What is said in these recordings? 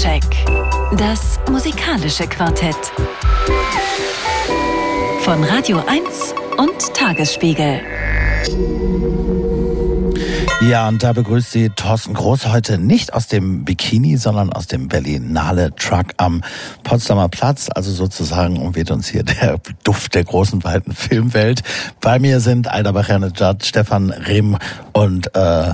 Soundcheck. Das musikalische Quartett. Von Radio 1 und Tagesspiegel. Ja, und da begrüßt sie Thorsten Groß heute nicht aus dem Bikini, sondern aus dem Berlinale Truck am Potsdamer Platz. Also sozusagen umweht uns hier der Duft der großen, weiten Filmwelt. Bei mir sind Aida Bachanejad, Stefan Rehm und äh,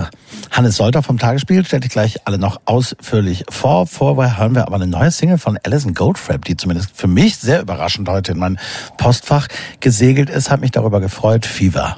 Hannes Solter vom Tagesspiegel. Stelle ich gleich alle noch ausführlich vor. Vorher hören wir aber eine neue Single von Alison Goldfrapp, die zumindest für mich sehr überraschend heute in mein Postfach gesegelt ist. Hat mich darüber gefreut. Fever.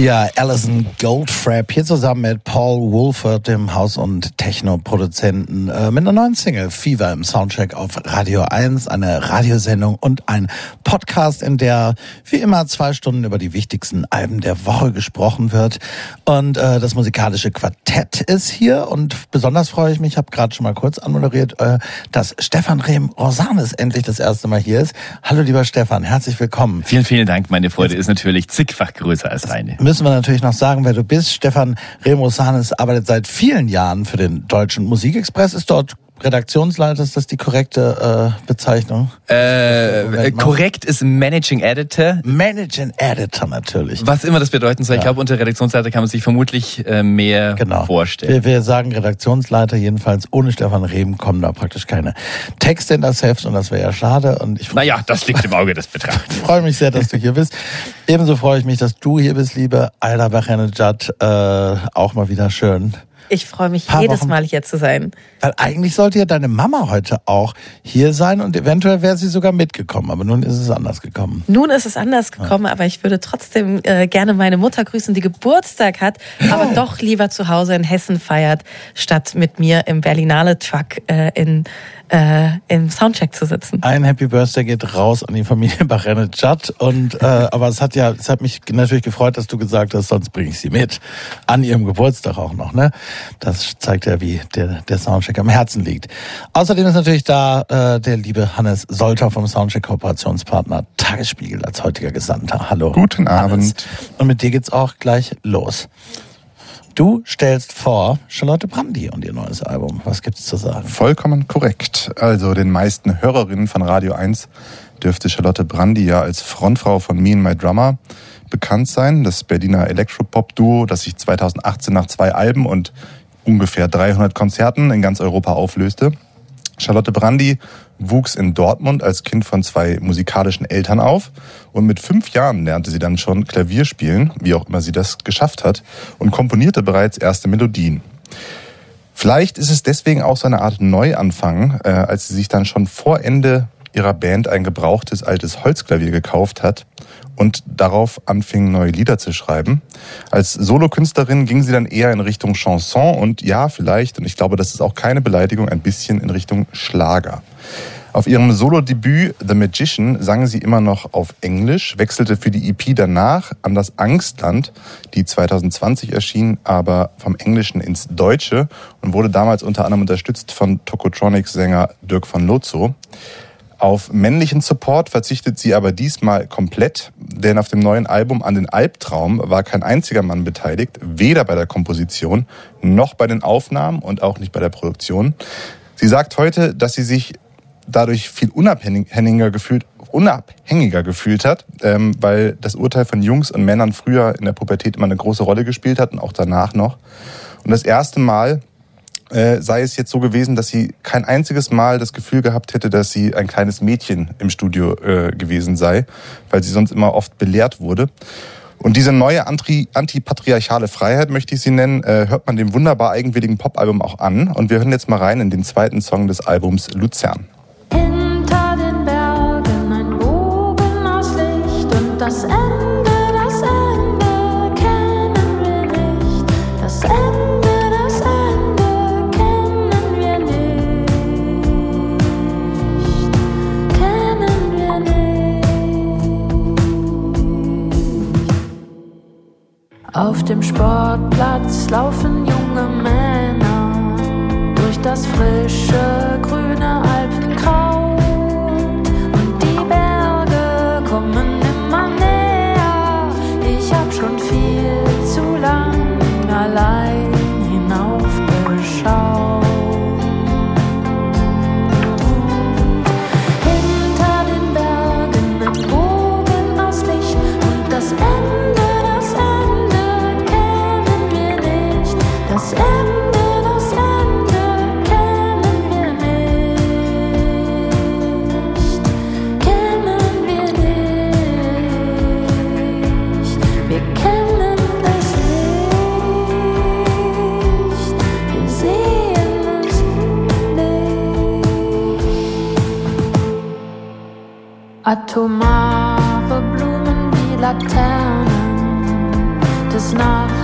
Ja, Alison Goldfrapp hier zusammen mit Paul Wolford, dem Haus- und Techno-Produzenten, äh, mit einer neuen Single, Fever im Soundcheck auf Radio 1, eine Radiosendung und ein Podcast, in der wie immer zwei Stunden über die wichtigsten Alben der Woche gesprochen wird. Und äh, das musikalische Quartett ist hier und besonders freue ich mich, ich habe gerade schon mal kurz anmoderiert, äh, dass Stefan Rehm Rosanes endlich das erste Mal hier ist. Hallo lieber Stefan, herzlich willkommen. Vielen, vielen Dank. Meine Freude Jetzt ist natürlich zigfach größer als deine müssen wir natürlich noch sagen, wer du bist. Stefan Remosanes arbeitet seit vielen Jahren für den Deutschen Musikexpress, ist dort Redaktionsleiter, ist das die korrekte äh, Bezeichnung? Äh, korrekt ist Managing Editor. Managing Editor natürlich. Was immer das bedeuten soll. Ja. Ich glaube, unter Redaktionsleiter kann man sich vermutlich äh, mehr genau. vorstellen. Wir, wir sagen Redaktionsleiter, jedenfalls ohne Stefan Reben kommen da praktisch keine Texte in das Heft und das wäre ja schade. Und ich naja, das liegt im Auge des Betrachters. ich freue mich sehr, dass du hier bist. Ebenso freue ich mich, dass du hier bist, liebe Ayla Bachenejad. Äh, auch mal wieder schön. Ich freue mich jedes Wochen. Mal hier zu sein. Weil eigentlich sollte ja deine Mama heute auch hier sein und eventuell wäre sie sogar mitgekommen, aber nun ist es anders gekommen. Nun ist es anders gekommen, ja. aber ich würde trotzdem äh, gerne meine Mutter grüßen, die Geburtstag hat, oh. aber doch lieber zu Hause in Hessen feiert, statt mit mir im Berlinale Truck äh, in äh, im Soundcheck zu sitzen. Ein Happy Birthday geht raus an die Familie Barene Judd und äh, aber es hat ja, es hat mich natürlich gefreut, dass du gesagt hast, sonst bringe ich sie mit an ihrem Geburtstag auch noch. Ne, das zeigt ja, wie der der Soundcheck am Herzen liegt. Außerdem ist natürlich da äh, der liebe Hannes Solter vom Soundcheck Kooperationspartner Tagesspiegel als heutiger Gesandter. Hallo. Guten Abend. Hannes. Und mit dir geht's auch gleich los. Du stellst vor Charlotte Brandy und ihr neues Album. Was gibt's zu sagen? Vollkommen korrekt. Also den meisten Hörerinnen von Radio 1 dürfte Charlotte Brandy ja als Frontfrau von Me and My Drummer bekannt sein. Das Berliner Elektropop-Duo, das sich 2018 nach zwei Alben und ungefähr 300 Konzerten in ganz Europa auflöste. Charlotte Brandy wuchs in Dortmund als Kind von zwei musikalischen Eltern auf und mit fünf Jahren lernte sie dann schon Klavier spielen, wie auch immer sie das geschafft hat, und komponierte bereits erste Melodien. Vielleicht ist es deswegen auch so eine Art Neuanfang, äh, als sie sich dann schon vor Ende ihrer Band ein gebrauchtes altes Holzklavier gekauft hat und darauf anfing, neue Lieder zu schreiben. Als Solokünstlerin ging sie dann eher in Richtung Chanson und ja, vielleicht, und ich glaube, das ist auch keine Beleidigung, ein bisschen in Richtung Schlager. Auf ihrem Solo-Debüt The Magician sang sie immer noch auf Englisch, wechselte für die EP danach an das Angstland, die 2020 erschien, aber vom Englischen ins Deutsche und wurde damals unter anderem unterstützt von Tokotronics-Sänger Dirk von Lozo. Auf männlichen Support verzichtet sie aber diesmal komplett, denn auf dem neuen Album An den Albtraum war kein einziger Mann beteiligt, weder bei der Komposition noch bei den Aufnahmen und auch nicht bei der Produktion. Sie sagt heute, dass sie sich dadurch viel unabhängiger gefühlt, unabhängiger gefühlt hat, ähm, weil das Urteil von Jungs und Männern früher in der Pubertät immer eine große Rolle gespielt hat und auch danach noch. Und das erste Mal äh, sei es jetzt so gewesen, dass sie kein einziges Mal das Gefühl gehabt hätte, dass sie ein kleines Mädchen im Studio äh, gewesen sei, weil sie sonst immer oft belehrt wurde. Und diese neue anti, antipatriarchale Freiheit, möchte ich sie nennen, äh, hört man dem wunderbar eigenwilligen Popalbum auch an. Und wir hören jetzt mal rein in den zweiten Song des Albums Luzern. Hinter den Bergen ein Bogen aus Licht und das Ende Auf dem Sportplatz laufen junge Männer durch das frische grüne Alpenkraut und die Berge kommen immer näher. Ich hab schon viel zu lang allein Atomare Blumen wie Laternen des Nachts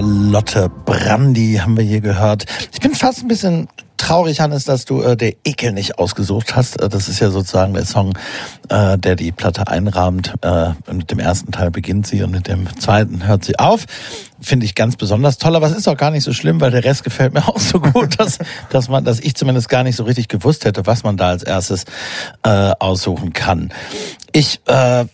Charlotte Brandy haben wir hier gehört. Ich bin fast ein bisschen traurig, Hannes, dass du äh, der Ekel nicht ausgesucht hast. Äh, das ist ja sozusagen der Song, äh, der die Platte einrahmt. Äh, mit dem ersten Teil beginnt sie und mit dem zweiten hört sie auf. Finde ich ganz besonders toll, aber es ist auch gar nicht so schlimm, weil der Rest gefällt mir auch so gut, dass, dass man, dass ich zumindest gar nicht so richtig gewusst hätte, was man da als erstes äh, aussuchen kann. Ich äh,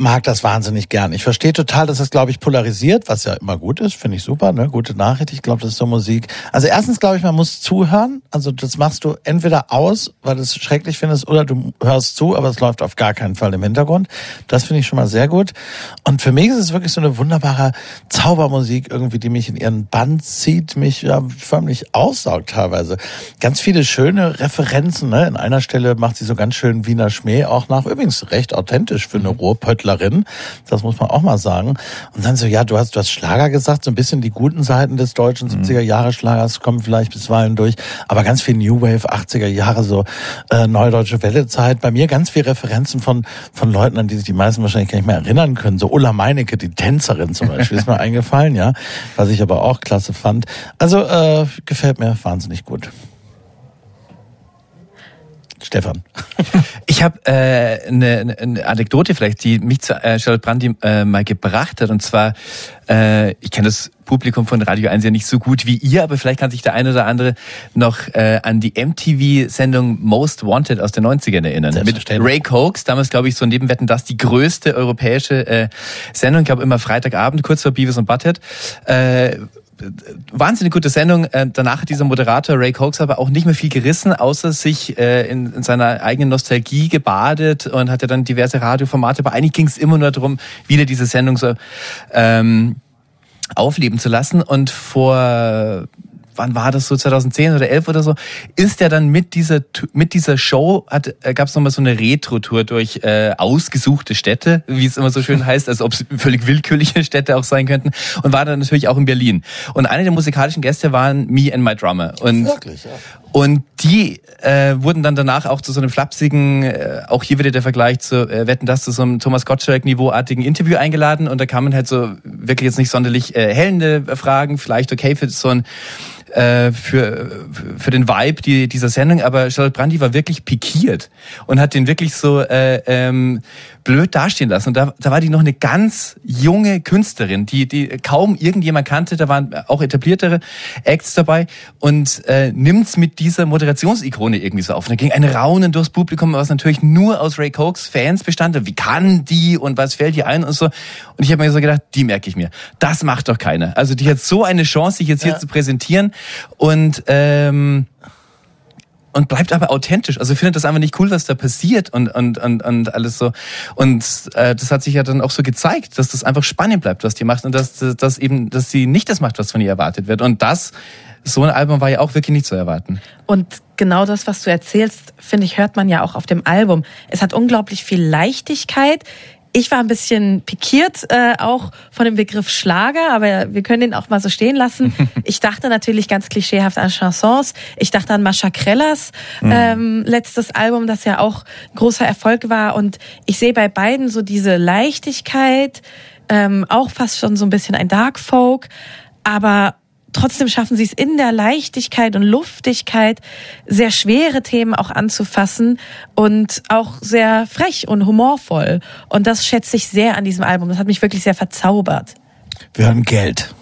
mag das wahnsinnig gern. Ich verstehe total, dass das, glaube ich, polarisiert, was ja immer gut ist, finde ich super, ne? Gute Nachricht. Ich glaube, das ist so Musik. Also erstens glaube ich, man muss zuhören. Also das machst du entweder aus, weil du es schrecklich findest, oder du hörst zu, aber es läuft auf gar keinen Fall im Hintergrund. Das finde ich schon mal sehr gut. Und für mich ist es wirklich so eine wunderbare Zaubermusik irgendwie, die mich in ihren Band zieht, mich ja, förmlich aussaugt teilweise. Ganz viele schöne Referenzen. Ne? In einer Stelle macht sie so ganz schön Wiener Schmäh auch nach. Übrigens recht authentisch für eine Ruhrpöttler Künstlerin. Das muss man auch mal sagen. Und dann so, ja, du hast, du hast Schlager gesagt, so ein bisschen die guten Seiten des deutschen 70er mhm. Kommen vielleicht bisweilen durch, aber ganz viel New Wave, 80er Jahre, so äh, Neudeutsche Welle-Zeit. Bei mir ganz viel Referenzen von, von Leuten, an die sich die meisten wahrscheinlich gar nicht mehr erinnern können. So Ulla Meinecke, die Tänzerin zum Beispiel, ist mir eingefallen, ja, was ich aber auch klasse fand. Also äh, gefällt mir wahnsinnig gut. Stefan. Ich habe äh, eine, eine Anekdote vielleicht, die mich zu äh, Charlotte Brandy äh, mal gebracht hat. Und zwar, äh, ich kenne das Publikum von Radio 1 ja nicht so gut wie ihr, aber vielleicht kann sich der eine oder andere noch äh, an die MTV-Sendung Most Wanted aus den 90ern erinnern. Mit Ray Cokes, damals glaube ich so neben Wetten das die größte europäische äh, Sendung, ich glaube immer Freitagabend, kurz vor Beavis und Butthead. Äh, wahnsinnig gute Sendung. Äh, danach hat dieser Moderator Ray Cokes aber auch nicht mehr viel gerissen, außer sich äh, in, in seiner eigenen Nostalgie gebadet und hatte dann diverse Radioformate. Aber eigentlich ging es immer nur darum, wieder diese Sendung so ähm, aufleben zu lassen. Und vor wann war das so 2010 oder 11 oder so, ist er dann mit dieser mit dieser Show hat äh, gab es nochmal so eine Retro-Tour durch äh, ausgesuchte Städte, wie es immer so schön heißt, als ob es völlig willkürliche Städte auch sein könnten und war dann natürlich auch in Berlin. Und eine der musikalischen Gäste waren Me and My Drummer und Wirklich, ja. Und die äh, wurden dann danach auch zu so einem flapsigen, äh, auch hier wieder der Vergleich zu äh, Wetten das zu so einem Thomas Gottschalk-Niveauartigen Interview eingeladen und da kamen halt so wirklich jetzt nicht sonderlich äh, hellende Fragen, vielleicht okay für so ein äh, für, für den Vibe die, dieser Sendung, aber Charlotte Brandy war wirklich pikiert und hat den wirklich so äh, ähm, blöd dastehen lassen. Und da, da war die noch eine ganz junge Künstlerin, die, die kaum irgendjemand kannte. Da waren auch etabliertere Acts dabei und äh, nimmt's mit dieser Moderationsikone irgendwie so auf. Und da ging ein Raunen durchs Publikum, was natürlich nur aus Ray Cokes Fans bestand. Wie kann die und was fällt dir ein und so. Und ich habe mir so gedacht, die merke ich mir. Das macht doch keiner. Also die hat so eine Chance, sich jetzt hier ja. zu präsentieren und ähm, und bleibt aber authentisch. Also findet das einfach nicht cool, was da passiert und und und, und alles so. Und äh, das hat sich ja dann auch so gezeigt, dass das einfach spannend bleibt, was die macht und dass dass eben, dass sie nicht das macht, was von ihr erwartet wird. Und das so ein Album war ja auch wirklich nicht zu erwarten. Und genau das, was du erzählst, finde ich, hört man ja auch auf dem Album. Es hat unglaublich viel Leichtigkeit ich war ein bisschen pikiert äh, auch von dem Begriff Schlager, aber wir können den auch mal so stehen lassen. Ich dachte natürlich ganz klischeehaft an Chansons. Ich dachte an Mascha Krellers mhm. ähm, letztes Album, das ja auch großer Erfolg war. Und ich sehe bei beiden so diese Leichtigkeit, ähm, auch fast schon so ein bisschen ein Dark Folk, aber trotzdem schaffen sie es in der Leichtigkeit und Luftigkeit, sehr schwere Themen auch anzufassen und auch sehr frech und humorvoll. Und das schätze ich sehr an diesem Album. Das hat mich wirklich sehr verzaubert. Wir haben Geld.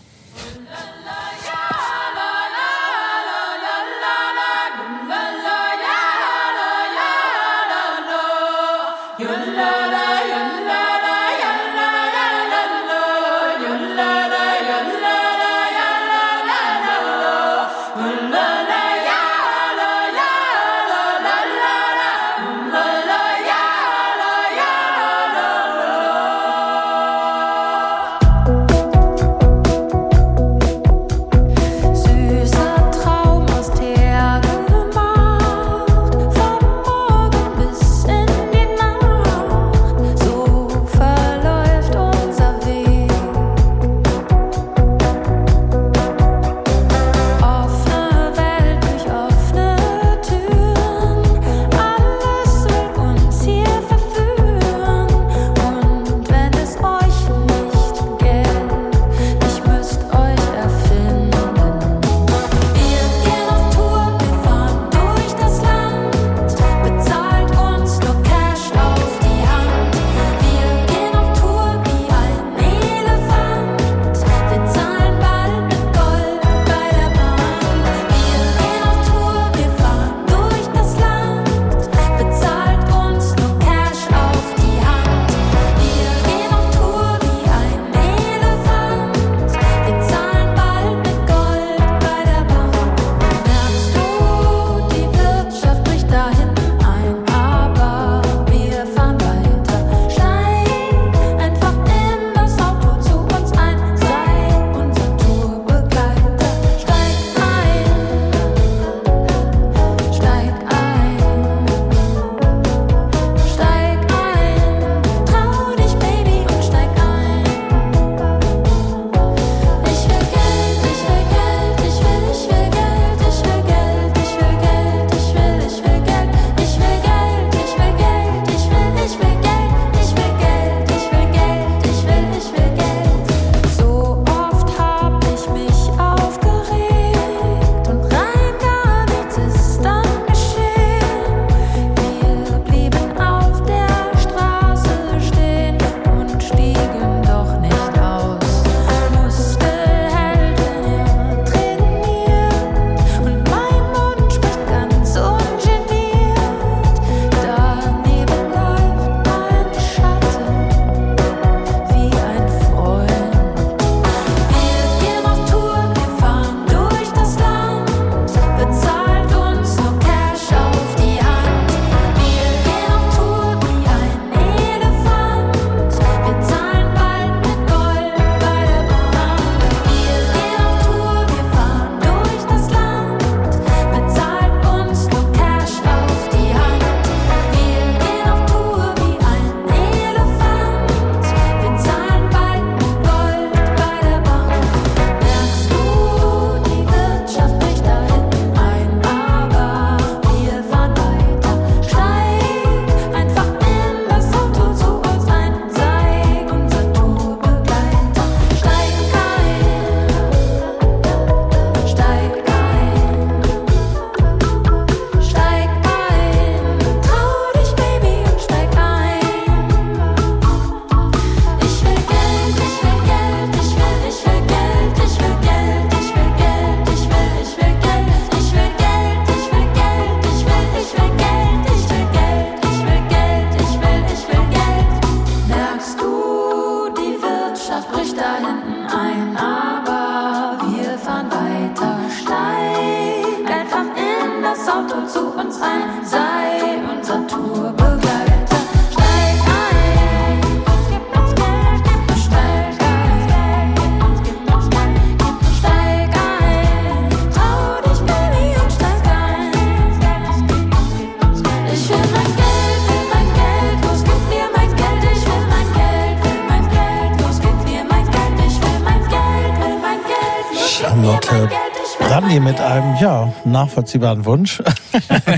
Nachvollziehbaren Wunsch.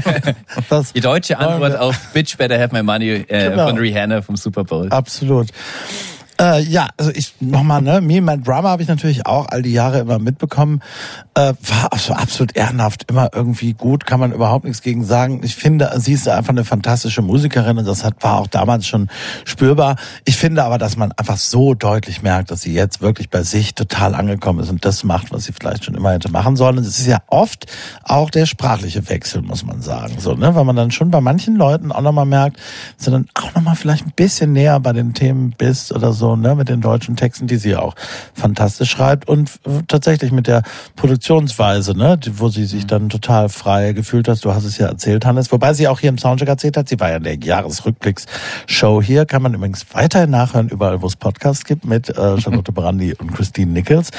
Die deutsche Antwort auf Bitch Better Have My Money äh, genau. von Rihanna vom Super Bowl. Absolut. Äh, ja, also ich nochmal, ne, Me My Drama habe ich natürlich auch all die Jahre immer mitbekommen. Äh, war so absolut ehrenhaft, immer irgendwie gut, kann man überhaupt nichts gegen sagen. Ich finde, sie ist einfach eine fantastische Musikerin und das hat, war auch damals schon spürbar. Ich finde aber, dass man einfach so deutlich merkt, dass sie jetzt wirklich bei sich total angekommen ist und das macht, was sie vielleicht schon immer hätte machen sollen. Und es ist ja oft auch der sprachliche Wechsel, muss man sagen. So, ne, weil man dann schon bei manchen Leuten auch nochmal merkt, dass du dann auch nochmal vielleicht ein bisschen näher bei den Themen bist oder so ne, mit den deutschen Texten, die sie auch fantastisch schreibt. Und tatsächlich mit der Produktionsweise, ne, wo sie sich dann total frei gefühlt hat. Du hast es ja erzählt, Hannes. Wobei sie auch hier im Soundcheck erzählt hat, sie war ja in der Jahresrückblicks-Show. Hier, kann man übrigens weiterhin nachhören, überall wo es Podcasts gibt, mit äh, Charlotte Brandy und Christine Nichols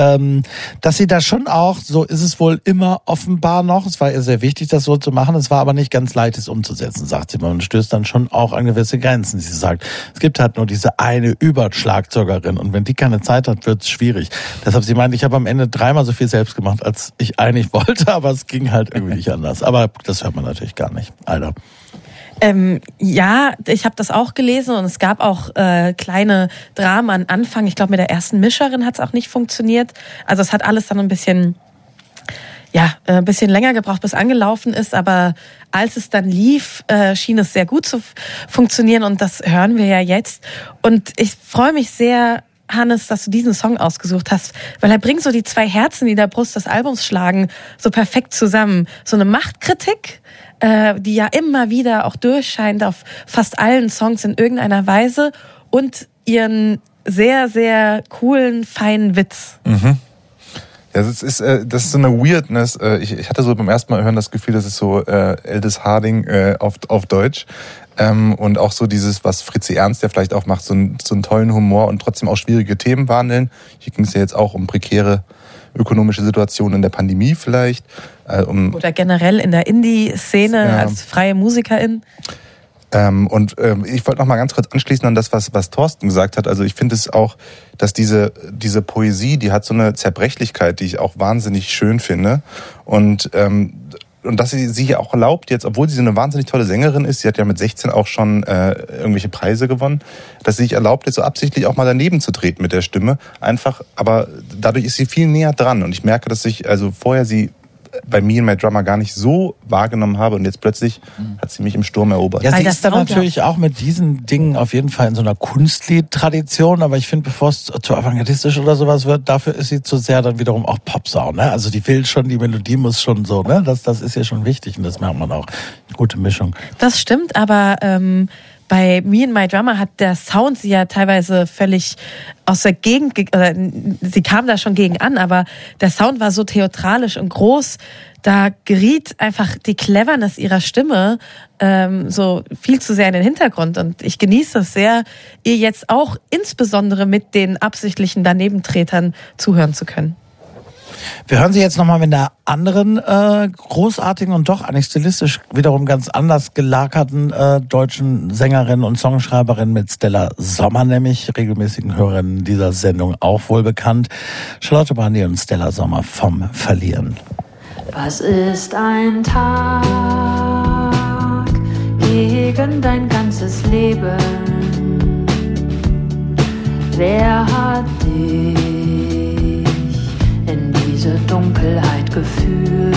ähm, dass sie da schon auch, so ist es wohl immer offenbar noch, es war ihr sehr wichtig, das so zu machen, es war aber nicht ganz leicht, es umzusetzen, sagt sie. Man stößt dann schon auch an gewisse Grenzen. Sie sagt, es gibt halt nur diese eine Überschlagzeugerin und wenn die keine Zeit hat, wird es schwierig. Deshalb, sie meint, ich habe am Ende dreimal so viel selbst gemacht, als ich eigentlich wollte, aber es ging halt irgendwie nicht anders. Aber das hört man natürlich gar nicht. Alter. Ähm, ja, ich habe das auch gelesen und es gab auch äh, kleine Dramen am Anfang. Ich glaube, mit der ersten Mischerin hat es auch nicht funktioniert. Also es hat alles dann ein bisschen ja, äh, ein bisschen länger gebraucht, bis angelaufen ist, aber als es dann lief, äh, schien es sehr gut zu funktionieren und das hören wir ja jetzt. Und ich freue mich sehr, Hannes, dass du diesen Song ausgesucht hast, weil er bringt so die zwei Herzen, die in der Brust des Albums schlagen, so perfekt zusammen. So eine Machtkritik, äh, die ja immer wieder auch durchscheint auf fast allen Songs in irgendeiner Weise und ihren sehr, sehr coolen, feinen Witz. Mhm. Ja, das ist, äh, das ist so eine Weirdness. Äh, ich, ich hatte so beim ersten Mal hören das Gefühl, das ist so äh, Eldis Harding äh, auf, auf Deutsch. Ähm, und auch so dieses, was Fritzi Ernst ja vielleicht auch macht, so, ein, so einen tollen Humor und trotzdem auch schwierige Themen behandeln. Hier ging es ja jetzt auch um prekäre ökonomische Situationen in der Pandemie vielleicht. Äh, um Oder generell in der Indie-Szene ja. als freie Musikerin. Ähm, und ähm, ich wollte noch mal ganz kurz anschließen an das, was, was Thorsten gesagt hat. Also ich finde es auch, dass diese, diese Poesie, die hat so eine Zerbrechlichkeit, die ich auch wahnsinnig schön finde. Und ähm, und dass sie sich auch erlaubt, jetzt, obwohl sie so eine wahnsinnig tolle Sängerin ist, sie hat ja mit 16 auch schon äh, irgendwelche Preise gewonnen, dass sie sich erlaubt, jetzt so absichtlich auch mal daneben zu treten mit der Stimme. Einfach, aber dadurch ist sie viel näher dran. Und ich merke, dass ich, also vorher sie bei mir in My Drummer gar nicht so wahrgenommen habe und jetzt plötzlich hat sie mich im Sturm erobert. Ja, sie ist dann natürlich auch mit diesen Dingen auf jeden Fall in so einer Kunstlied-Tradition, aber ich finde, bevor es zu avantgardistisch oder sowas wird, dafür ist sie zu sehr dann wiederum auch Popsau, ne? Also die will schon, die Melodie muss schon so, ne? Das, das ist ja schon wichtig und das merkt man auch. Gute Mischung. Das stimmt, aber ähm, bei Me and My Drummer hat der Sound sie ja teilweise völlig aus der Gegend, oder sie kam da schon gegen an, aber der Sound war so theatralisch und groß, da geriet einfach die Cleverness ihrer Stimme ähm, so viel zu sehr in den Hintergrund. Und ich genieße es sehr, ihr jetzt auch insbesondere mit den absichtlichen Danebentretern zuhören zu können. Wir hören sie jetzt nochmal mit einer anderen äh, großartigen und doch eigentlich stilistisch wiederum ganz anders gelagerten äh, deutschen Sängerin und Songschreiberin mit Stella Sommer, nämlich regelmäßigen Hörerinnen dieser Sendung auch wohl bekannt. Charlotte Brandy und Stella Sommer vom Verlieren. Was ist ein Tag gegen dein ganzes Leben? Wer hat dich? Diese Dunkelheit geführt.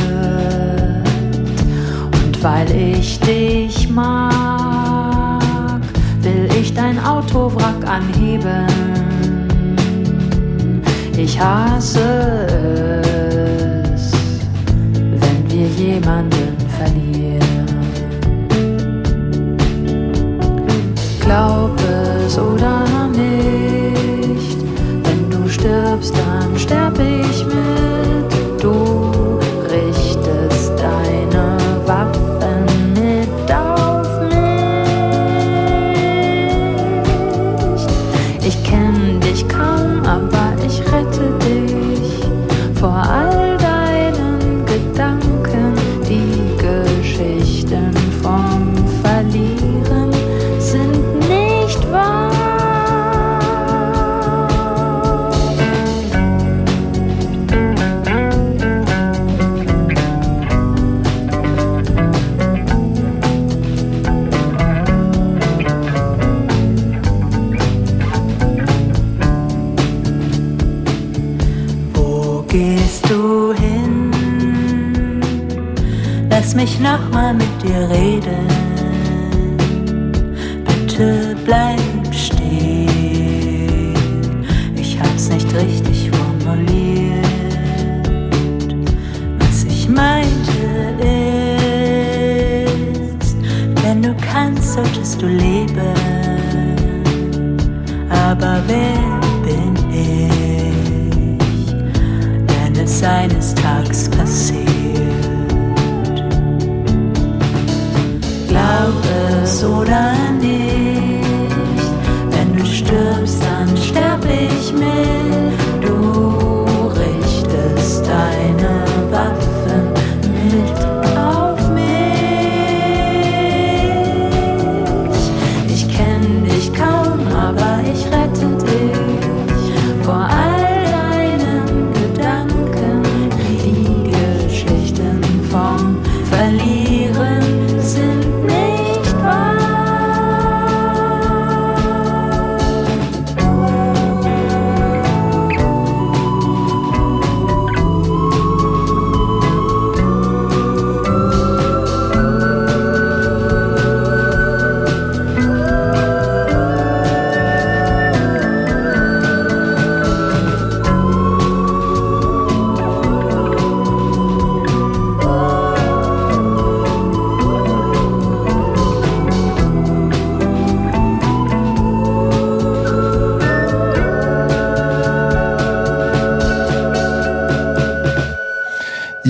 Und weil ich dich mag, will ich dein Autowrack anheben. Ich hasse es, wenn wir jemanden verlieren. Glaub es oder nicht, wenn du stirbst, dann sterb ich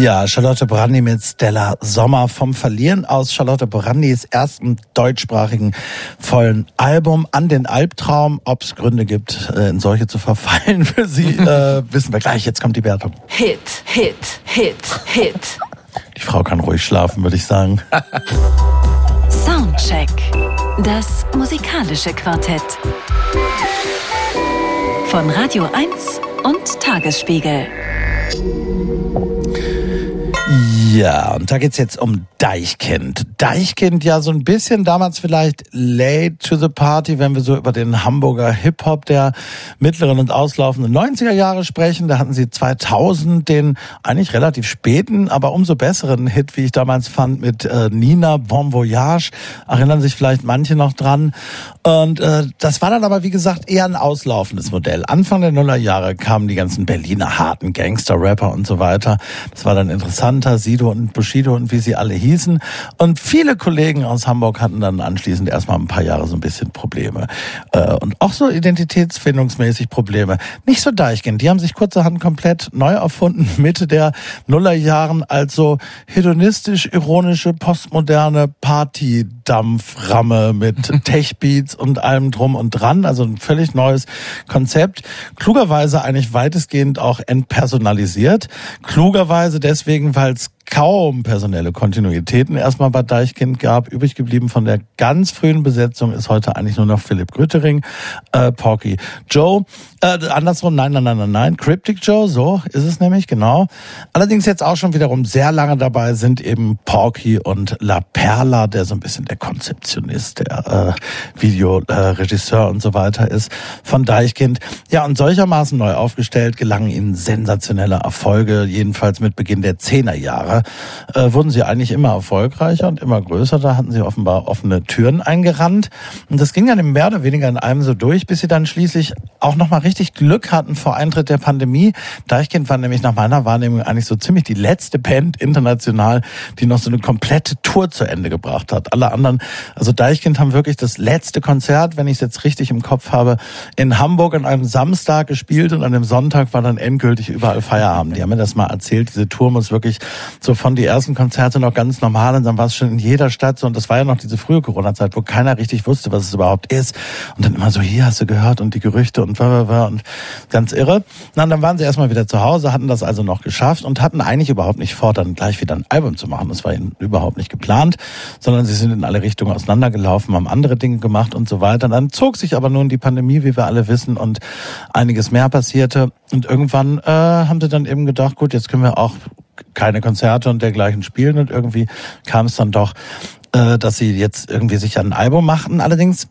Ja, Charlotte Brandy mit Stella Sommer vom Verlieren aus Charlotte Brandys ersten deutschsprachigen vollen Album an den Albtraum. Ob es Gründe gibt, äh, in solche zu verfallen für sie, äh, wissen wir gleich. Jetzt kommt die Wertung. Hit, Hit, Hit, Hit. Die Frau kann ruhig schlafen, würde ich sagen. Soundcheck. Das musikalische Quartett. Von Radio 1 und Tagesspiegel. Ja, und da geht's jetzt um Deichkind. Deichkind ja so ein bisschen damals vielleicht late to the party, wenn wir so über den Hamburger Hip-Hop der mittleren und auslaufenden 90er Jahre sprechen. Da hatten sie 2000 den eigentlich relativ späten, aber umso besseren Hit, wie ich damals fand, mit äh, Nina Bon Voyage. Erinnern sich vielleicht manche noch dran. Und äh, das war dann aber, wie gesagt, eher ein auslaufendes Modell. Anfang der Nullerjahre kamen die ganzen Berliner harten Gangster-Rapper und so weiter. Das war dann interessanter, Sido und Bushido und wie sie alle hießen. Und viele Kollegen aus Hamburg hatten dann anschließend erstmal ein paar Jahre so ein bisschen Probleme. Äh, und auch so identitätsfindungsmäßig Probleme. Nicht so Deichkind. Die haben sich kurzerhand komplett neu erfunden, Mitte der Nullerjahren als so hedonistisch-ironische, postmoderne Party-Dampframme mit Tech-Beats und allem drum und dran. Also ein völlig neues Konzept. Klugerweise eigentlich weitestgehend auch entpersonalisiert. Klugerweise deswegen, weil es kaum personelle Kontinuitäten erstmal bei Deichkind gab. Übrig geblieben von der ganz frühen Besetzung ist heute eigentlich nur noch Philipp Grüttering, äh, Porky Joe. Äh, andersrum, nein, nein, nein, nein, nein. Cryptic Joe, so ist es nämlich, genau. Allerdings jetzt auch schon wiederum sehr lange dabei sind eben Porky und La Perla, der so ein bisschen der Konzeptionist, der äh, Videoregisseur und so weiter ist von Deichkind. Ja, und solchermaßen neu aufgestellt gelangen ihnen sensationelle Erfolge, jedenfalls mit Beginn der Zehnerjahre äh, wurden sie eigentlich immer erfolgreicher und immer größer. Da hatten sie offenbar offene Türen eingerannt. Und das ging dann mehr oder weniger in einem so durch, bis sie dann schließlich auch nochmal richtig Glück hatten vor Eintritt der Pandemie. Deichkind war nämlich nach meiner Wahrnehmung eigentlich so ziemlich die letzte Band international, die noch so eine komplette Tour zu Ende gebracht hat. Alle anderen, also Deichkind haben wirklich das letzte Konzert, wenn ich es jetzt richtig im Kopf habe, in Hamburg an einem Samstag gespielt und an dem Sonntag war dann endgültig überall Feierabend. Die haben mir das mal erzählt. Diese Tour muss wirklich so von die ersten Konzerte noch ganz normal und dann war es schon in jeder Stadt so und das war ja noch diese frühe Corona-Zeit, wo keiner richtig wusste, was es überhaupt ist und dann immer so, hier hast du gehört und die Gerüchte und und ganz irre. Na, dann waren sie erstmal wieder zu Hause, hatten das also noch geschafft und hatten eigentlich überhaupt nicht vor, dann gleich wieder ein Album zu machen. Das war ihnen überhaupt nicht geplant, sondern sie sind in alle Richtungen auseinandergelaufen, haben andere Dinge gemacht und so weiter. Dann zog sich aber nun die Pandemie, wie wir alle wissen, und einiges mehr passierte. Und irgendwann äh, haben sie dann eben gedacht, gut, jetzt können wir auch keine Konzerte und dergleichen spielen. Und irgendwie kam es dann doch, äh, dass sie jetzt irgendwie sich ein Album machten. Allerdings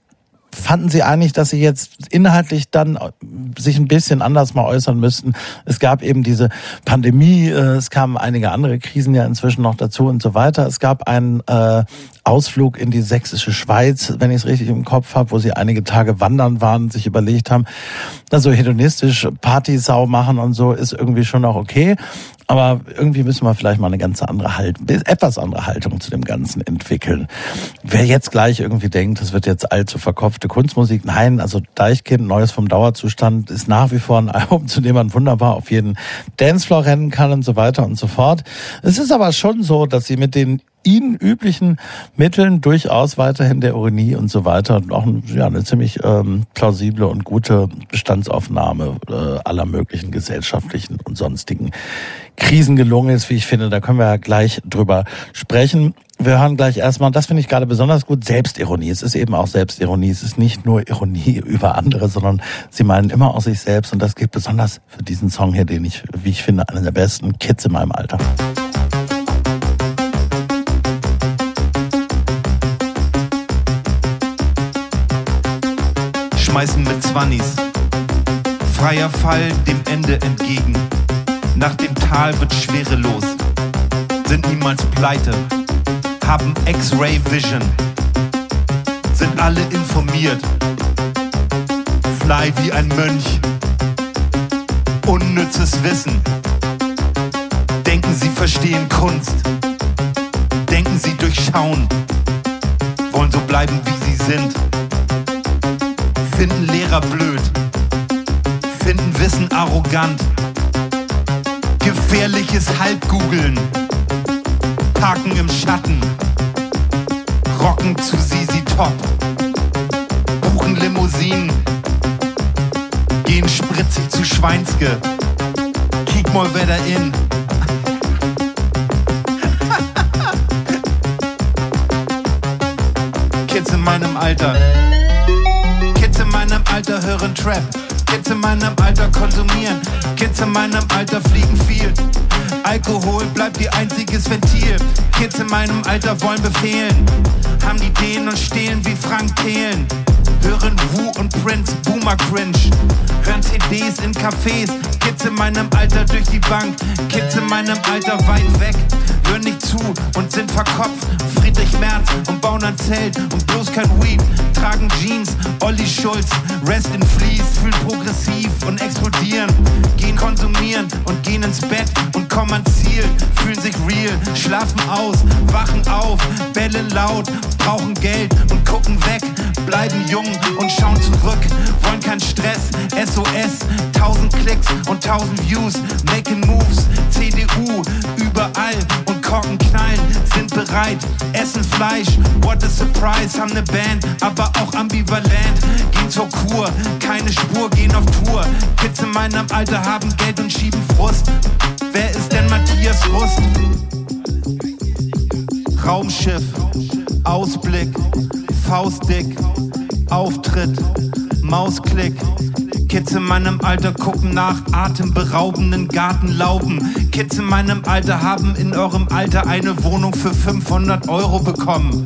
fanden Sie eigentlich, dass Sie jetzt inhaltlich dann sich ein bisschen anders mal äußern müssten? Es gab eben diese Pandemie, äh, es kamen einige andere Krisen ja inzwischen noch dazu und so weiter. Es gab einen äh, Ausflug in die sächsische Schweiz, wenn ich es richtig im Kopf habe, wo Sie einige Tage wandern waren sich überlegt haben, na so hedonistisch Partysau machen und so ist irgendwie schon auch okay. Aber irgendwie müssen wir vielleicht mal eine ganz andere Haltung, etwas andere Haltung zu dem Ganzen entwickeln. Wer jetzt gleich irgendwie denkt, das wird jetzt allzu verkopfte Kunstmusik, nein, also Deichkind, Neues vom Dauerzustand, ist nach wie vor ein Album, zu dem man wunderbar auf jeden Dancefloor rennen kann und so weiter und so fort. Es ist aber schon so, dass sie mit den ihnen üblichen Mitteln durchaus weiterhin der Ironie und so weiter auch ja, eine ziemlich ähm, plausible und gute Bestandsaufnahme äh, aller möglichen gesellschaftlichen und sonstigen Krisen gelungen ist, wie ich finde. Da können wir ja gleich drüber sprechen. Wir hören gleich erstmal, das finde ich gerade besonders gut, Selbstironie. Es ist eben auch Selbstironie. Es ist nicht nur Ironie über andere, sondern sie meinen immer aus sich selbst. Und das gilt besonders für diesen Song hier, den ich, wie ich finde, einer der besten Kids in meinem Alter. Schmeißen mit Zwannis. Freier Fall dem Ende entgegen. Nach dem Tal wird schwerelos. Sind niemals pleite. Haben X-Ray Vision. Sind alle informiert. Fly wie ein Mönch. Unnützes Wissen. Denken sie verstehen Kunst. Denken sie durchschauen. Wollen so bleiben wie sie sind Finden Lehrer blöd. Finden Wissen arrogant. Gefährliches Halbgoogeln. Parken im Schatten. Rocken zu Sisi Top. Buchen Limousinen. Gehen spritzig zu Schweinske. Kick mal da in. Kids in meinem Alter. Hören Trap. Kids in meinem Alter konsumieren. Kids in meinem Alter fliegen viel. Alkohol bleibt ihr einziges Ventil. Kids in meinem Alter wollen befehlen. Haben Ideen und stehlen wie Frank Thelen. Hören Wu und Prince, Boomer Cringe. Hören CDs in Cafés. Kids in meinem Alter durch die Bank. Kids in meinem Alter weit weg. Hören nicht zu und sind verkopft. Friedrich Merz und bauen ein Zelt und bloß kein Weed. Tragen Jeans, Olli Schulz, Rest in Fleece. Fühlen progressiv und explodieren. Gehen konsumieren und gehen ins Bett und kommen ans Ziel. Fühlen sich real, schlafen aus, wachen auf, bellen laut, brauchen Geld und gucken weg. Bleiben jung und schauen zurück, wollen keinen Stress. SOS, 1000 Klicks und 1000 Views, making moves. CDU überall und Korken knallen, sind bereit, essen Fleisch. What a surprise, haben ne Band, aber auch ambivalent. Gehen zur Kur, keine Spur, gehen auf Tour. Kids in meinem Alter haben Geld und schieben Frust. Wer ist denn Matthias Rust? Raumschiff, Ausblick, Faustdick, Auftritt, Mausklick. Kids in meinem Alter gucken nach atemberaubenden Gartenlauben. Kids in meinem Alter haben in eurem Alter eine Wohnung für 500 Euro bekommen.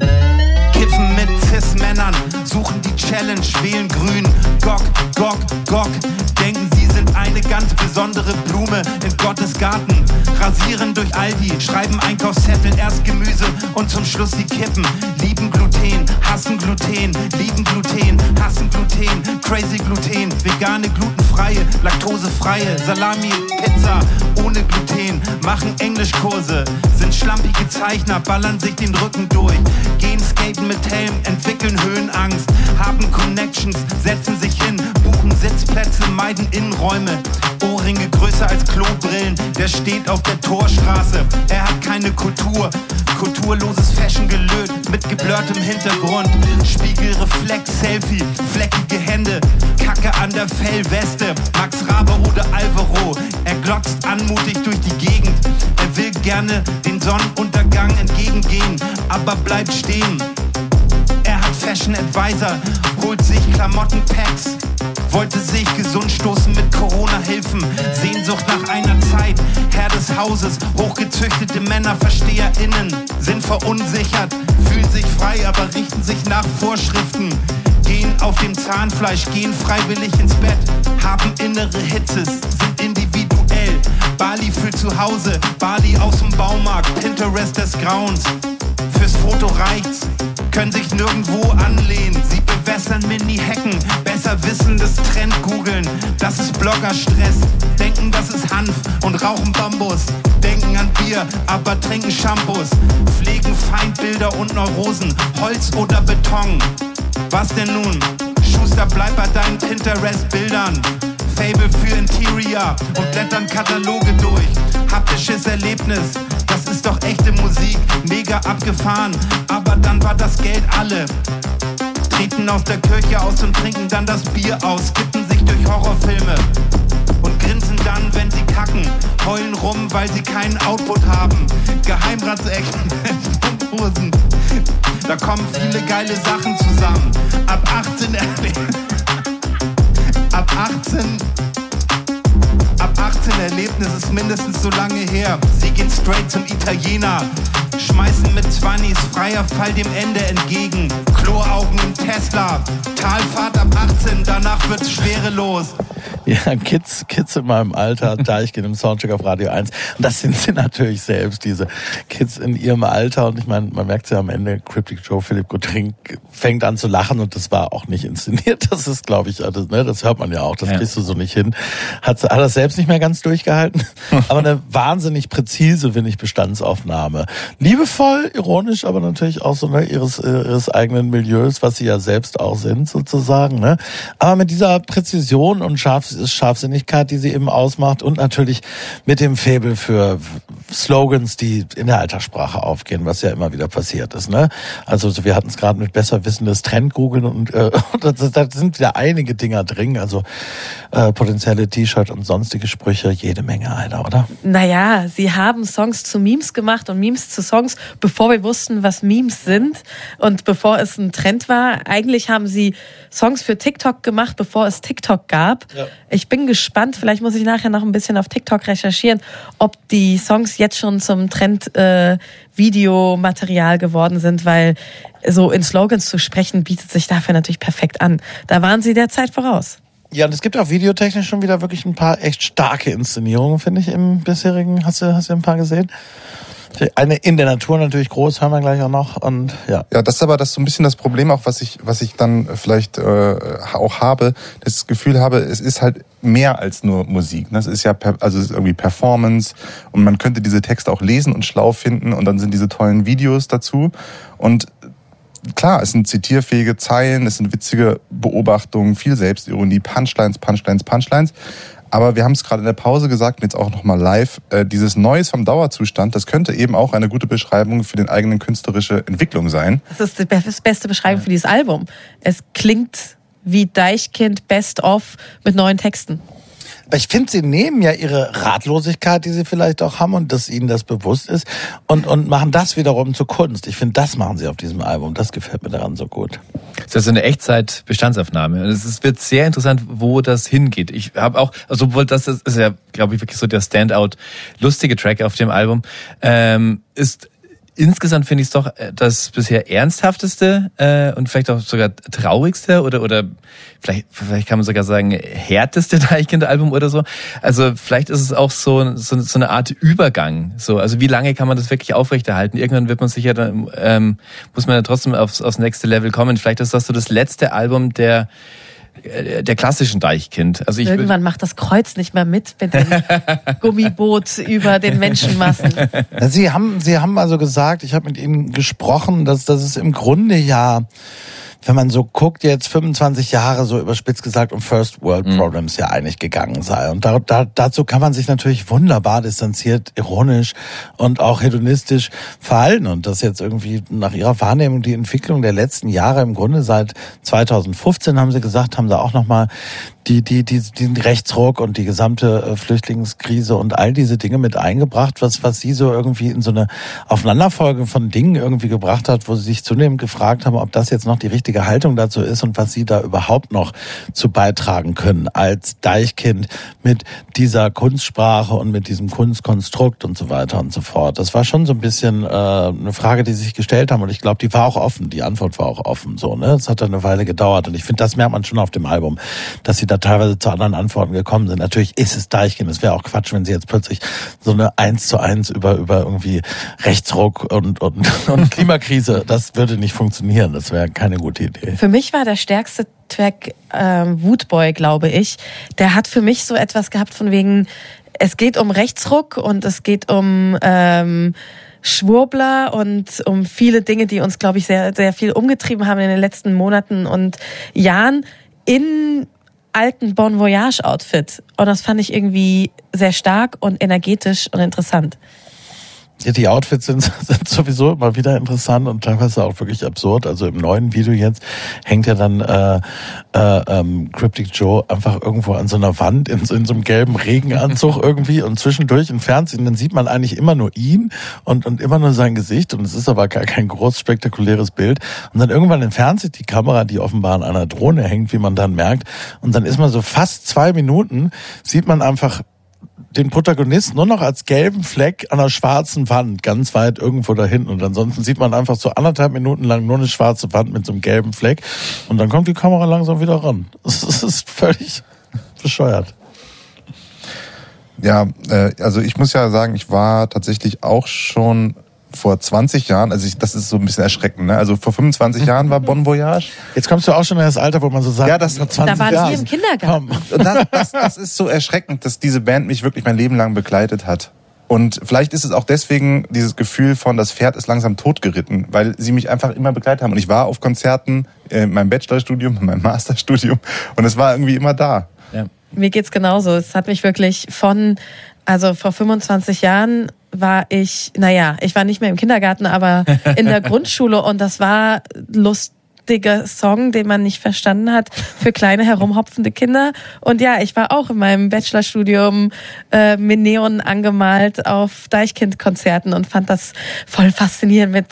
Kiffen mit Cis-Männern, suchen die Challenge, wählen grün. Gok, Gok, Gok, denken sie sind eine ganz besondere Blume in Gottes Garten. Rasieren durch Aldi, schreiben Einkaufszettel, erst Gemüse und zum Schluss die Kippen. Lieben Gluten, hassen Gluten, lieben Gluten, hassen Gluten, crazy Gluten, vegane, glutenfreie, laktosefreie, Salami, Pizza, ohne Gluten, machen Englischkurse, sind schlampige Zeichner, ballern sich den Rücken durch, gehen skaten mit Helm, entwickeln Höhenangst, haben Connections, setzen sich hin, buchen Sitzplätze, meiden Innenräume, Ohrringe größer als Klobrillen, der steht auf der Torstraße, er hat keine Kultur, kulturloses Fashion gelöt, mit geblurrtem Hintergrund, Spiegelreflex, Selfie, fleckige Hände, Kacke an der Fellweste, Max Rabe oder Alvaro, er glotzt anmutig durch die Gegend, er will gerne den Sonnenuntergang entgegengehen, aber bleibt stehen. Er hat Fashion Advisor, holt sich Klamottenpacks, wollte sich gesund stoßen mit Corona-Hilfen. Sehnsucht nach einer Zeit, Herr des Hauses, hochgezüchtete Männer, VersteherInnen sind verunsichert, fühlen sich frei, aber richten sich nach Vorschriften. gehen auf dem Zahnfleisch, gehen freiwillig ins Bett, haben innere Hitzes, sind individuell. Bali für zu Hause, Bali aus dem Baumarkt, Pinterest des Grauens. Fürs Foto reicht's, können sich nirgendwo anlehnen. Sie bewässern Mini-Hecken, besser wissen das Trend googeln. Das ist Bloggerstress, denken das ist Hanf und rauchen Bambus. Denken an Bier, aber trinken Shampoos. Pflegen Feindbilder und Neurosen, Holz oder Beton. Was denn nun? Schuster, bleib bei deinen Pinterest-Bildern. Fable für Interior und blättern Kataloge durch. Haptisches Erlebnis, das ist doch echte Musik, mega abgefahren. Aber dann war das Geld alle. Treten aus der Kirche aus und trinken dann das Bier aus, skippen sich durch Horrorfilme und grinsen dann, wenn sie kacken, heulen rum, weil sie keinen Output haben. Geheimratsecken, Strumpfhosen, da kommen viele geile Sachen zusammen. Ab 18 erleben. Ab 18 Ab 18 Erlebnis ist mindestens so lange her. Sie geht straight zum Italiener. Schmeißen mit 20s freier Fall dem Ende entgegen. Chloraugen im Tesla. Talfahrt ab 18, danach wird's schwerelos. Ja, Kids, Kids in meinem Alter, da ich gehe im Soundcheck auf Radio 1. Und das sind sie natürlich selbst, diese Kids in ihrem Alter. Und ich meine, man merkt ja am Ende, Cryptic Joe, Philipp Gutrink fängt an zu lachen und das war auch nicht inszeniert. Das ist, glaube ich, das, ne, das hört man ja auch, das Ja. kriegst du so nicht hin. Hat, hat er selbst nicht mehr ganz durchgehalten. aber eine wahnsinnig präzise, finde ich, Bestandsaufnahme. Liebevoll, ironisch, aber natürlich auch so ne, ihres, ihres eigenen Milieus, was sie ja selbst auch sind, sozusagen. Ne? Aber mit dieser Präzision und Scharf Scharfsinnigkeit, die sie eben ausmacht und natürlich mit dem Faible für Slogans, die in der Alterssprache aufgehen, was ja immer wieder passiert ist. Ne? Also so, wir hatten es gerade mit besser wissendes Trend googeln und äh, da, da sind wieder einige Dinger drin, also äh, potenzielle T-Shirt und sonstige Sprüche, jede Menge einer, oder? Naja, sie haben Songs zu Memes gemacht und Memes zu Songs, bevor wir wussten, was Memes sind und bevor es ein Trend war. Eigentlich haben sie Songs für TikTok gemacht, bevor es TikTok gab. Ja. Ich bin gespannt, vielleicht muss ich nachher noch ein bisschen auf TikTok recherchieren, ob die Songs jetzt schon zum Trend äh, geworden sind, weil so in Slogans zu sprechen bietet sich dafür natürlich perfekt an. Da waren sie der Zeit voraus. Ja, und es gibt auch videotechnisch schon wieder wirklich ein paar echt starke Inszenierungen, finde ich, im bisherigen. Hast du, hast du ein paar gesehen? Eine in der Natur natürlich groß, hören wir gleich auch noch. Und ja. Ja, das ist aber das so ein bisschen das Problem auch, was ich, was ich dann vielleicht äh, auch habe, das Gefühl habe, es ist halt mehr als nur Musik. ne? Es ist ja, also ist irgendwie Performance und man könnte diese Texte auch lesen und schlau finden und dann sind diese tollen Videos dazu und klar, es sind zitierfähige Zeilen, es sind witzige Beobachtungen, viel Selbstironie, Punchlines, Punchlines, Punchlines. Aber wir haben es gerade in der Pause gesagt und jetzt auch nochmal live, äh, dieses Neues vom Dauerzustand, das könnte eben auch eine gute Beschreibung für den eigenen künstlerische Entwicklung sein. Das ist die beste Beschreibung für dieses Album. Es klingt wie Deichkind Best of mit neuen Texten. Aber ich finde, sie nehmen ja ihre Ratlosigkeit, die sie vielleicht auch haben und dass ihnen das bewusst ist und, und machen das wiederum zur Kunst. Ich finde, das machen sie auf diesem Album. Das gefällt mir daran so gut. Das ist also eine Echtzeit-Bestandsaufnahme. Und es wird sehr interessant, wo das hingeht. Ich habe auch, also obwohl das ist, ist ja, glaube ich, wirklich so der Standout lustige Track auf dem Album, ähm, ist insgesamt finde ich es doch äh, das bisher ernsthafteste äh, und vielleicht auch sogar traurigste oder oder vielleicht vielleicht kann man sogar sagen härteste Deichkind-Album oder so. Also vielleicht ist es auch so, so so eine Art Übergang. So also wie lange kann man das wirklich aufrechterhalten? Irgendwann wird man sicher dann ähm, muss man ja trotzdem aufs aufs nächste Level kommen. Vielleicht ist das so das letzte Album der der klassischen Deichkind. Also ich Irgendwann macht das Kreuz nicht mehr mit mit dem Gummiboot über den Menschenmassen. Sie haben, Sie haben also gesagt, ich habe mit Ihnen gesprochen, dass, dass es im Grunde ja, wenn man so guckt, jetzt 25 Jahre so überspitzt gesagt um First World Problems ja eigentlich gegangen sei. Und da, da, dazu kann man sich natürlich wunderbar distanziert, ironisch und auch hedonistisch verhalten. Und das jetzt irgendwie nach Ihrer Wahrnehmung die Entwicklung der letzten Jahre im Grunde seit 2015 haben Sie gesagt, haben Sie auch nochmal die, die, die, den Rechtsruck und die gesamte äh, Flüchtlingskrise und all diese Dinge mit eingebracht, was, was sie so irgendwie in so eine Aufeinanderfolge von Dingen irgendwie gebracht hat, wo sie sich zunehmend gefragt haben, ob das jetzt noch die richtige richtige Haltung dazu ist und was sie da überhaupt noch zu beitragen können als Deichkind mit dieser Kunstsprache und mit diesem Kunstkonstrukt und so weiter und so fort. Das war schon so ein bisschen äh, eine Frage, die sie sich gestellt haben und ich glaube, die war auch offen. Die Antwort war auch offen. So, ne, es hat eine Weile gedauert und ich finde, das merkt man schon auf dem Album, dass sie da teilweise zu anderen Antworten gekommen sind. Natürlich ist es Deichkind. Es wäre auch Quatsch, wenn sie jetzt plötzlich so eine eins zu eins über über irgendwie Rechtsruck und und, und Klimakrise. Das würde nicht funktionieren. Das wäre keine gute Idee. Für mich war der stärkste Track ähm, Woodboy, glaube ich. Der hat für mich so etwas gehabt von wegen, es geht um Rechtsruck und es geht um ähm, Schwurbler und um viele Dinge, die uns, glaube ich, sehr, sehr viel umgetrieben haben in den letzten Monaten und Jahren in alten Bon Voyage Outfit. Und das fand ich irgendwie sehr stark und energetisch und interessant. Ja, die Outfits sind, sind sowieso immer wieder interessant und teilweise auch wirklich absurd. Also im neuen Video jetzt hängt ja dann äh, äh, ähm, Cryptic Joe einfach irgendwo an so einer Wand in, in so einem gelben Regenanzug irgendwie und zwischendurch im Fernsehen, dann sieht man eigentlich immer nur ihn und, und immer nur sein Gesicht und es ist aber gar kein groß spektakuläres Bild. Und dann irgendwann im Fernsehen die Kamera, die offenbar an einer Drohne hängt, wie man dann merkt. Und dann ist man so fast zwei Minuten, sieht man einfach den Protagonist nur noch als gelben Fleck an einer schwarzen Wand, ganz weit irgendwo da hinten. Und ansonsten sieht man einfach so anderthalb Minuten lang nur eine schwarze Wand mit so einem gelben Fleck. Und dann kommt die Kamera langsam wieder ran. Das ist völlig bescheuert. Ja, äh, also ich muss ja sagen, ich war tatsächlich auch schon vor 20 Jahren, also ich, das ist so ein bisschen erschreckend, ne? Also vor 25 Jahren war Bon Voyage. Jetzt kommst du auch schon in das Alter, wo man so sagt, Ja, das- vor 20 Da waren Jahren. sie im Kindergarten. Und das, das, das ist so erschreckend, dass diese Band mich wirklich mein Leben lang begleitet hat. Und vielleicht ist es auch deswegen dieses Gefühl von, das Pferd ist langsam totgeritten, weil sie mich einfach immer begleitet haben. Und ich war auf Konzerten, äh, in meinem Bachelorstudium, in meinem Masterstudium und es war irgendwie immer da. Ja. Mir geht's genauso. Es hat mich wirklich von, also vor 25 Jahren war ich, naja, ich war nicht mehr im Kindergarten, aber in der Grundschule und das war lustiger Song, den man nicht verstanden hat für kleine herumhopfende Kinder. Und ja, ich war auch in meinem Bachelorstudium äh, mit Neon angemalt auf Deichkind-Konzerten und fand das voll faszinierend mit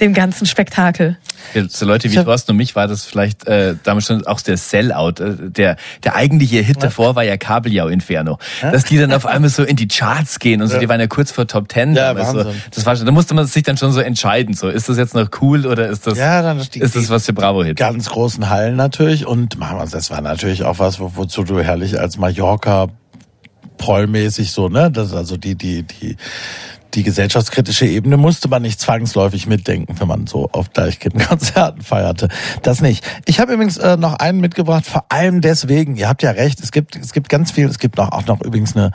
dem ganzen Spektakel. Für so Leute wie Thorsten und mich war das vielleicht äh, damals schon auch der Sellout. Äh, der, der eigentliche Hit davor war ja Kabeljau Inferno. Dass die dann auf einmal so in die Charts gehen und so, die waren ja kurz vor Top Ten. Ja, damals so. Das war schon, da musste man sich dann schon so entscheiden. So, ist das jetzt noch cool oder ist das, Ja, dann ist die- ist das was für Bravo-Hit? ganz großen Hallen natürlich und das war natürlich auch was, wo, wozu du herrlich als Mallorca prollmäßig so, ne, das ist also die die die die gesellschaftskritische Ebene musste man nicht zwangsläufig mitdenken, wenn man so auf Deichkind-Konzerten feierte. Das nicht. Ich habe übrigens äh, noch einen mitgebracht, vor allem deswegen, ihr habt ja recht, es gibt, es gibt ganz viel, es gibt noch, auch noch übrigens eine,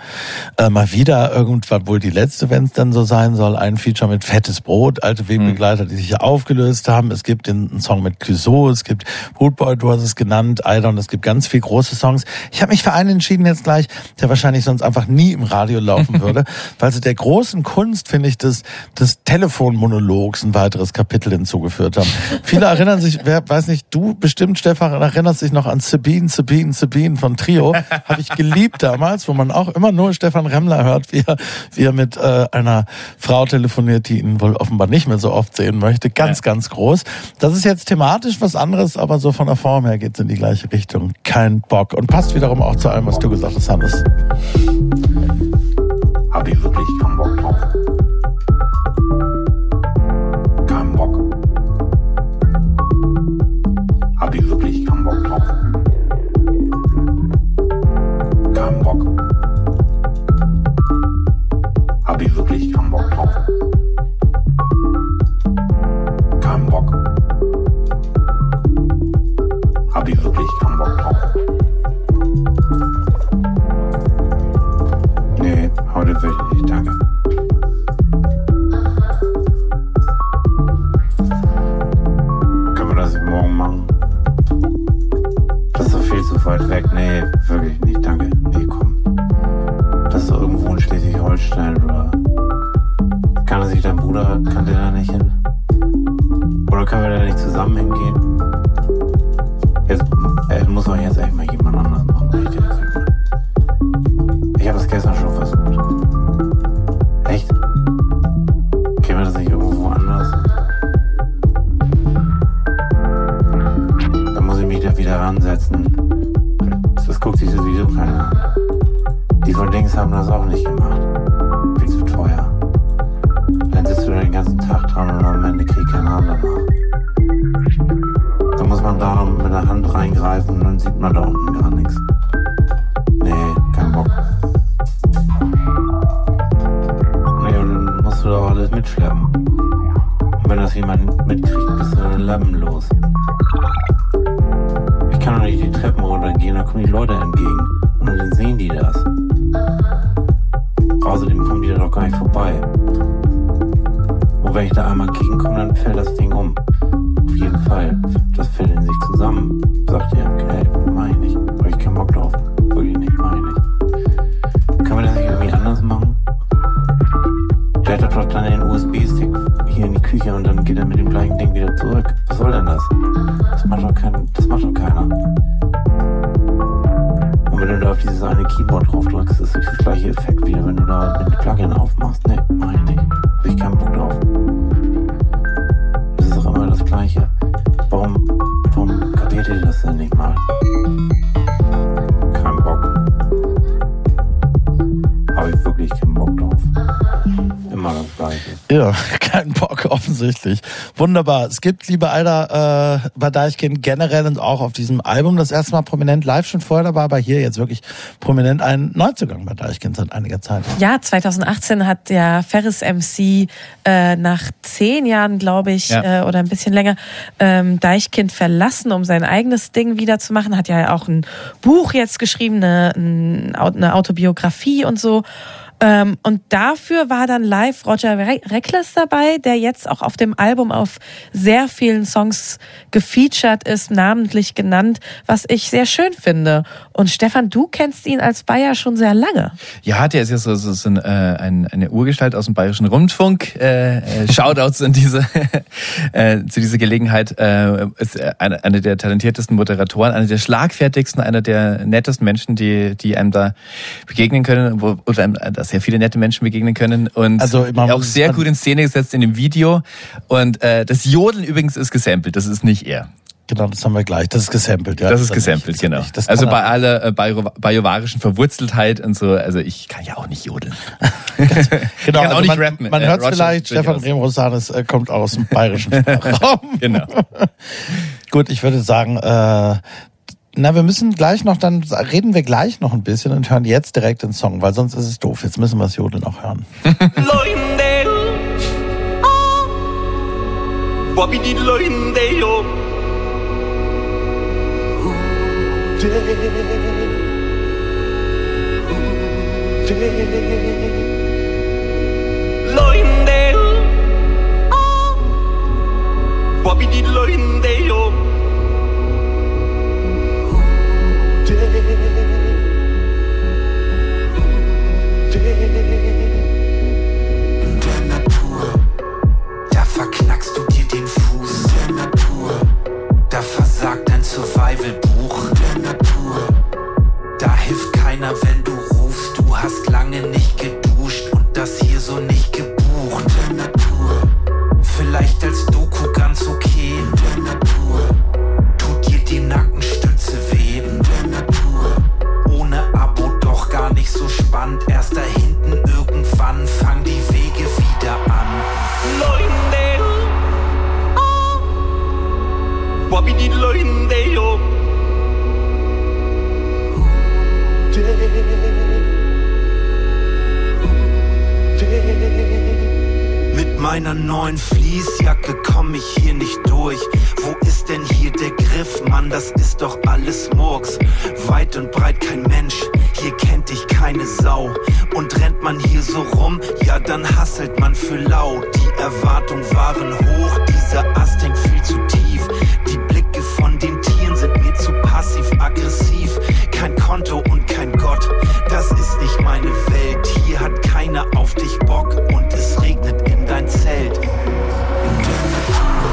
äh, mal wieder irgendwann wohl die letzte, wenn es dann so sein soll, ein Feature mit Fettes Brot, alte Wegbegleiter, die sich ja aufgelöst haben. Es gibt den einen Song mit Clouseau, es gibt Bootboy, du hast es genannt, Idon, es gibt ganz viel große Songs. Ich habe mich für einen entschieden jetzt gleich, der wahrscheinlich sonst einfach nie im Radio laufen würde, weil sie der großen Kunst, finde ich, des, des Telefonmonologs ein weiteres Kapitel hinzugeführt haben. Viele erinnern sich, wer weiß nicht, du bestimmt, Stefan, erinnerst dich noch an Sabine, Sabine, Sabine von Trio. Habe ich geliebt damals, wo man auch immer nur Stefan Remmler hört, wie er, wie er mit äh, einer Frau telefoniert, die ihn wohl offenbar nicht mehr so oft sehen möchte. Ganz, ganz groß. Das ist jetzt thematisch was anderes, aber so von der Form her geht's in die gleiche Richtung. Kein Bock. Und passt wiederum auch zu allem, was du gesagt hast, Hannes. Hab ich wirklich keinen Bock drauf. Keinen Bock. Hab ich wirklich keinen Bock drauf. Keinen Bock. Hab ich wirklich keinen Bock drauf. Keinen Bock. Hab ich wirklich keinen Bock drauf. Heute wirklich nicht, danke. Können wir das nicht morgen machen? Das ist doch viel zu weit weg. Nee, wirklich nicht, danke. Nee, komm. Das ist doch irgendwo in Schleswig-Holstein, oder? Kann er sich dein Bruder, kann der da nicht hin? Oder können wir da nicht zusammen hingehen? Jetzt, äh, muss auch jetzt echt mal jemand anders machen, ich das habe es gestern schon da ransetzen. Das guckt sich sowieso keiner an. Die von Dings haben das auch nicht gemacht. Viel zu teuer. Dann sitzt du da den ganzen Tag dran und am Ende kriegt kein Arm danach. Da muss man da mit der Hand reingreifen und dann sieht man da unten gar nichts. Nee, kein Bock. Nee, und dann musst du doch alles mitschleppen. Und wenn das jemand mitkriegt, bist du dann lammenlos. Ich kann nicht die Treppen runtergehen, da kommen die Leute entgegen. Und dann sehen die das. Außerdem kommen die da doch gar nicht vorbei. Und wenn ich da einmal gegenkomme, dann fällt das Ding um. Auf jeden Fall. Das fällt in sich zusammen. Sagt ihr, okay, mach ich Küche und dann geht er mit dem gleichen Ding wieder zurück. Was soll denn das? Das macht doch, kein, das macht doch keiner. Und wenn du da auf dieses eine Keyboard drauf drückst, ist das gleiche Effekt wieder, wenn du da mit Plugin aufmachst. Nee, mach ich nicht. Hab ich keinen Bock drauf. Das ist doch immer das Gleiche. Warum, warum kapiert ihr das denn nicht mal? Ja, kein Bock offensichtlich. Wunderbar. Es gibt, liebe Alter, äh, bei Deichkind generell und auch auf diesem Album das erste Mal prominent live schon vorher dabei, aber hier jetzt wirklich prominent ein Neuzugang bei Deichkind seit einiger Zeit. Ja, 2018 hat der Ferris MC äh, nach zehn Jahren, glaube ich, Ja. äh, oder ein bisschen länger, ähm, Deichkind verlassen, um sein eigenes Ding wieder zu machen. Hat ja auch ein Buch jetzt geschrieben, eine, ein Au- eine Autobiografie und so. Ähm, und dafür war dann live Roger Re Reckless dabei, der jetzt auch auf dem Album auf sehr vielen Songs gefeatured ist, namentlich genannt, was ich sehr schön finde. Und Stefan, du kennst ihn als Bayer schon sehr lange. Ja, der ist ja so, so, so ein, äh, ein, eine Urgestalt aus dem Bayerischen Rundfunk. Äh, äh, Shoutouts an diese, äh, zu dieser Gelegenheit. Äh, ist äh, einer eine der talentiertesten Moderatoren, einer der schlagfertigsten, einer der nettesten Menschen, die, die einem da begegnen können, wo, oder einem da sehr viele nette Menschen begegnen können. Und Also, auch sehr gut in Szene gesetzt in dem Video. Und äh, das Jodeln übrigens ist gesampelt, das ist nicht er. Genau, das haben wir gleich. Das ist gesampelt, ja. Das ist gesampelt, nicht. genau. Also bei er- aller äh, bajovarischen Verwurzeltheit und so, also ich kann ja auch nicht jodeln. Genau, ich kann also auch nicht man, rappen. Man Äh, hört vielleicht, Stefan durchaus. Remrosanis äh, kommt aus dem bayerischen Sprachraum. Genau. Gut, ich würde sagen, äh, na, wir müssen gleich noch, dann reden wir gleich noch ein bisschen und hören jetzt direkt den Song, weil sonst ist es doof. Jetzt müssen wir das Jodeln auch hören. Loindel. Loindel. Bobby di Loindel. Dein Survival-Buch. Der Natur, da hilft keiner, wenn du rufst. Du hast lange nicht geduscht und das hier so nicht gebucht. Der Natur, vielleicht als Doku ganz okay. Der Natur, tut dir die Nackenstütze weh. Der Natur, ohne Abo doch gar nicht so spannend. Erst da hinten irgendwann fangen die Wege wieder an. Loindel. Bobby di Mit meiner neuen Fließjacke komm ich hier nicht durch. Wo ist denn hier der Griff? Mann, das ist doch alles Murks. Weit und breit kein Mensch, hier kennt dich keine Sau. Und rennt man hier so rum, ja dann hasselt man für lau. Die Erwartungen waren hoch, dieser Ast hängt viel zu tief. Konto und kein Gott, das ist nicht meine Welt. Hier hat keiner auf dich Bock und es regnet in dein Zelt. In der Natur,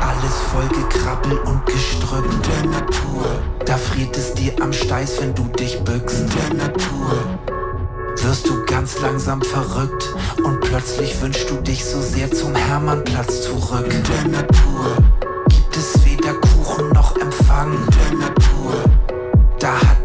alles voll gekrabbel und gestrüpp. In der Natur, da friert es dir am Steiß, wenn du dich bückst. In der Natur, wirst du ganz langsam verrückt und plötzlich wünschst du dich so sehr zum Hermannplatz zurück. In der Natur gibt es weder Kuchen noch Empfang. In der Natur versau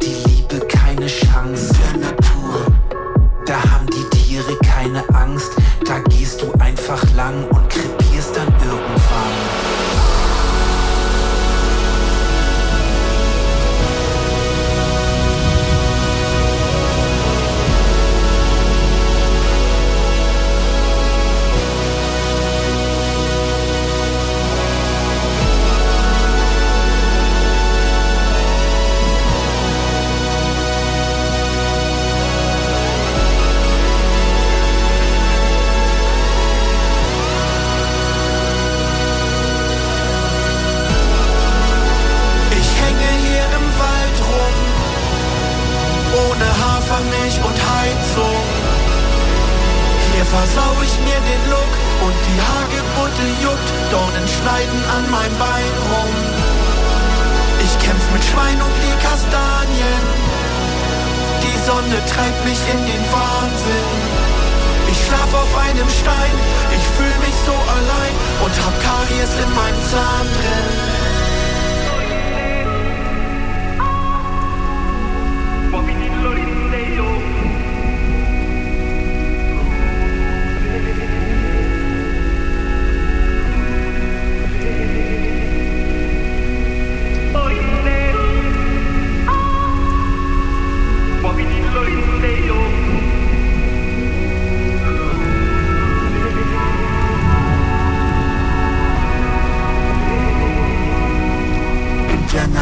schneiden an meinem Bein rum. Ich kämpf mit Schwein um die Kastanien, die Sonne treibt mich in den Wahnsinn. Ich schlaf auf einem Stein, ich fühl mich so allein und hab Karies in meinem Zahn drin.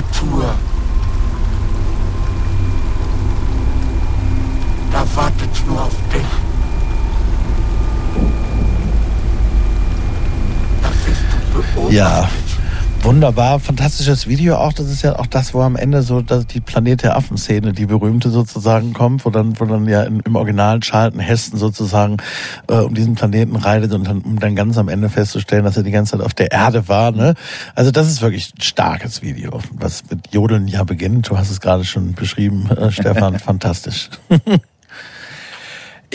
Natur. Da wartet nur auf dich. Da bist du beobachtet. Ja, wunderbar, fantastisches Video auch. Das ist ja auch das, wo am Ende so dass die Planet der Affen-Szene, die berühmte sozusagen kommt, wo dann, wo dann ja in, im Original Charlton Heston sozusagen äh, um diesen Planeten reitet und dann, um dann ganz am Ende festzustellen, dass er die ganze Zeit auf der Erde war. Ne? Also das ist wirklich ein starkes Video, was mit Jodeln ja beginnt. Du hast es gerade schon beschrieben, äh, Stefan, fantastisch.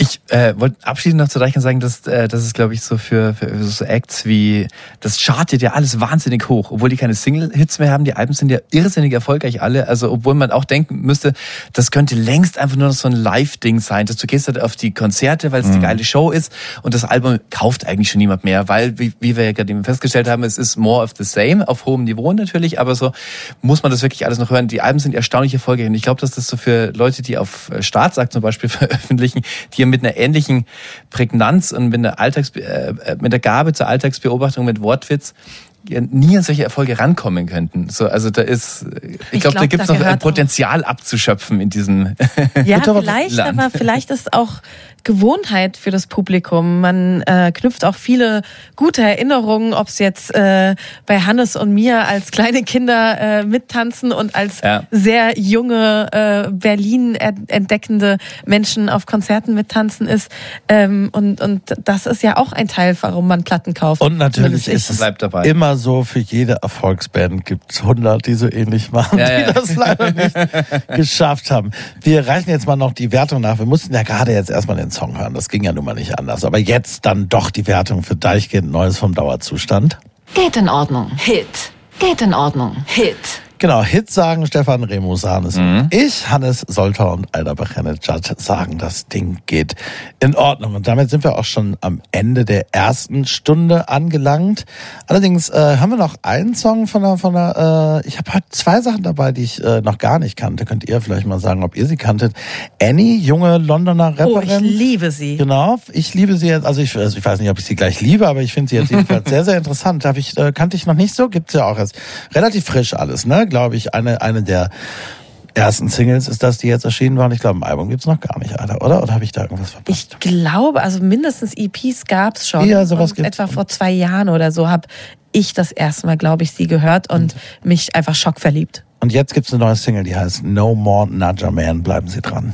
Ich äh, wollte abschließend noch zu Deichern sagen, dass äh, das ist, glaube ich, so für, für so Acts wie das chartet ja alles wahnsinnig hoch, obwohl die keine Single-Hits mehr haben. Die Alben sind ja irrsinnig erfolgreich alle. Also obwohl man auch denken müsste, das könnte längst einfach nur noch so ein Live-Ding sein. Dass du gehst halt auf die Konzerte, weil es die geile Show ist und das Album kauft eigentlich schon niemand mehr, weil wie, wie wir ja gerade eben festgestellt haben, es ist more of the same auf hohem Niveau natürlich, aber so muss man das wirklich alles noch hören. Die Alben sind erstaunlich erfolgreich und ich glaube, dass das so für Leute, die auf Staatsakt zum Beispiel veröffentlichen, die mit einer ähnlichen Prägnanz und mit einer, Alltags, äh, mit der Gabe zur Alltagsbeobachtung mit Wortwitz ja nie an solche Erfolge rankommen könnten. So, also da ist, ich, Ich glaube, da glaub, gibt es da noch gehört auch- Potenzial abzuschöpfen in diesem. Ja, vielleicht, Land. aber vielleicht ist auch Gewohnheit für das Publikum. Man äh, knüpft auch viele gute Erinnerungen, ob es jetzt äh, bei Hannes und mir als kleine Kinder äh, mittanzen und als Ja. sehr junge äh, Berlin ent- entdeckende Menschen auf Konzerten mittanzen ist. Ähm, und, und das ist ja auch ein Teil, warum man Platten kauft. Und natürlich ist es Bleibt dabei. immer so, für jede Erfolgsband gibt es 100, die so ähnlich machen, Ja, die ja. das leider nicht geschafft haben. Wir reichen jetzt mal noch die Wertung nach. Wir mussten ja gerade jetzt erstmal den Song hören. Das ging ja nun mal nicht anders. Aber jetzt dann doch die Wertung für Deichkind Neues vom Dauerzustand. Geht in Ordnung. Hit. Geht in Ordnung. Hit. Genau, Hits sagen Stefan Remusanes. und Ich, Hannes Solter und Alda Bechenetschat sagen, das Ding geht in Ordnung. Und damit sind wir auch schon am Ende der ersten Stunde angelangt. Allerdings äh, haben wir noch einen Song von der, von der äh, ich habe heute zwei Sachen dabei, die ich äh, noch gar nicht kannte. Könnt ihr vielleicht mal sagen, ob ihr sie kanntet? Annie, junge Londoner Oh, Rapperin. ich liebe sie. Genau, ich liebe sie jetzt, also ich, also ich weiß nicht, ob ich sie gleich liebe, aber ich finde sie jetzt jedenfalls sehr, sehr interessant. Hab ich, äh, kannte ich noch nicht so, gibt's ja auch erst relativ frisch alles, ne? Glaube ich, eine, eine der ersten Singles ist das, die jetzt erschienen waren. Ich glaube, ein Album gibt's noch gar nicht, Alter, oder? Oder habe ich da irgendwas verpasst? Ich glaube, also mindestens EPs gab's schon. Ja, sowas und gibt's. Etwa vor zwei Jahren oder so habe ich das erste Mal, glaube ich, sie gehört und mich einfach schockverliebt. Und jetzt gibt's eine neue Single, die heißt No More Nudger Man. Bleiben Sie dran.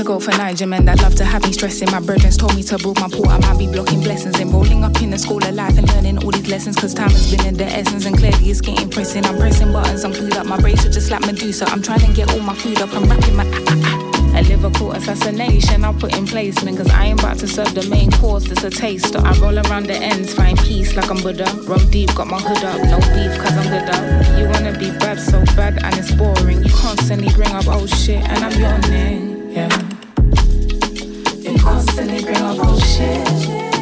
To go for Niger men that love to have me stressing. My brethren told me to build my port. I might be blocking blessings and rolling up in the school of life and learning all these lessons. Cause time has been in the essence and clearly it's getting pressing. I'm pressing buttons, I'm glued up. My brains are just like Medusa. I'm trying to get all my food up. I'm rapping my ah, ah, ah. A Liverpool assassination I'll put in placement Cause I ain't about to serve the main course, it's a taster I roll around the ends, find peace like I'm Buddha Roll deep, got my hood up, no beef cause I'm good up You wanna be bad, so bad and it's boring You constantly bring up old shit and I'm name, yeah. You constantly bring up old shit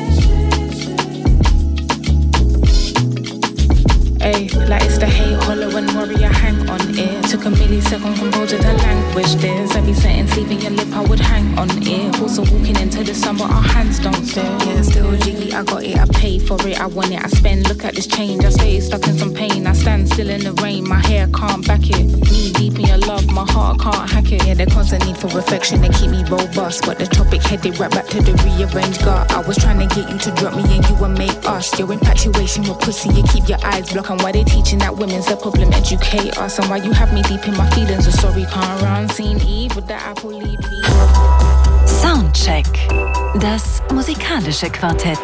Ayy, like it's the hate, hollow and worry, I hang on it. Took a millisecond composure to language this. Every sentence leaving your lip, I would hang on it. Also walking into the sun, but our hands don't stare. Yeah, still jiggy, I got it, I pay for it, I want it, I spend. Look at this change, I stay stuck in some pain. I stand still in the rain, my hair can't back it. Knee deep in your love, my heart can't hack it. Yeah, the constant need for reflection, they keep me robust. But the topic headed right back to the rearranged gut. I was trying to get you to drop me and you would make us. Your infatuation with pussy, you keep your eyes blocked. And why they teaching that women's the problem, educate us. And why you have me deep in my feelings, so sorry, can't run. Seen Eve with the apple lead. Soundcheck. Das musikalische Quartett.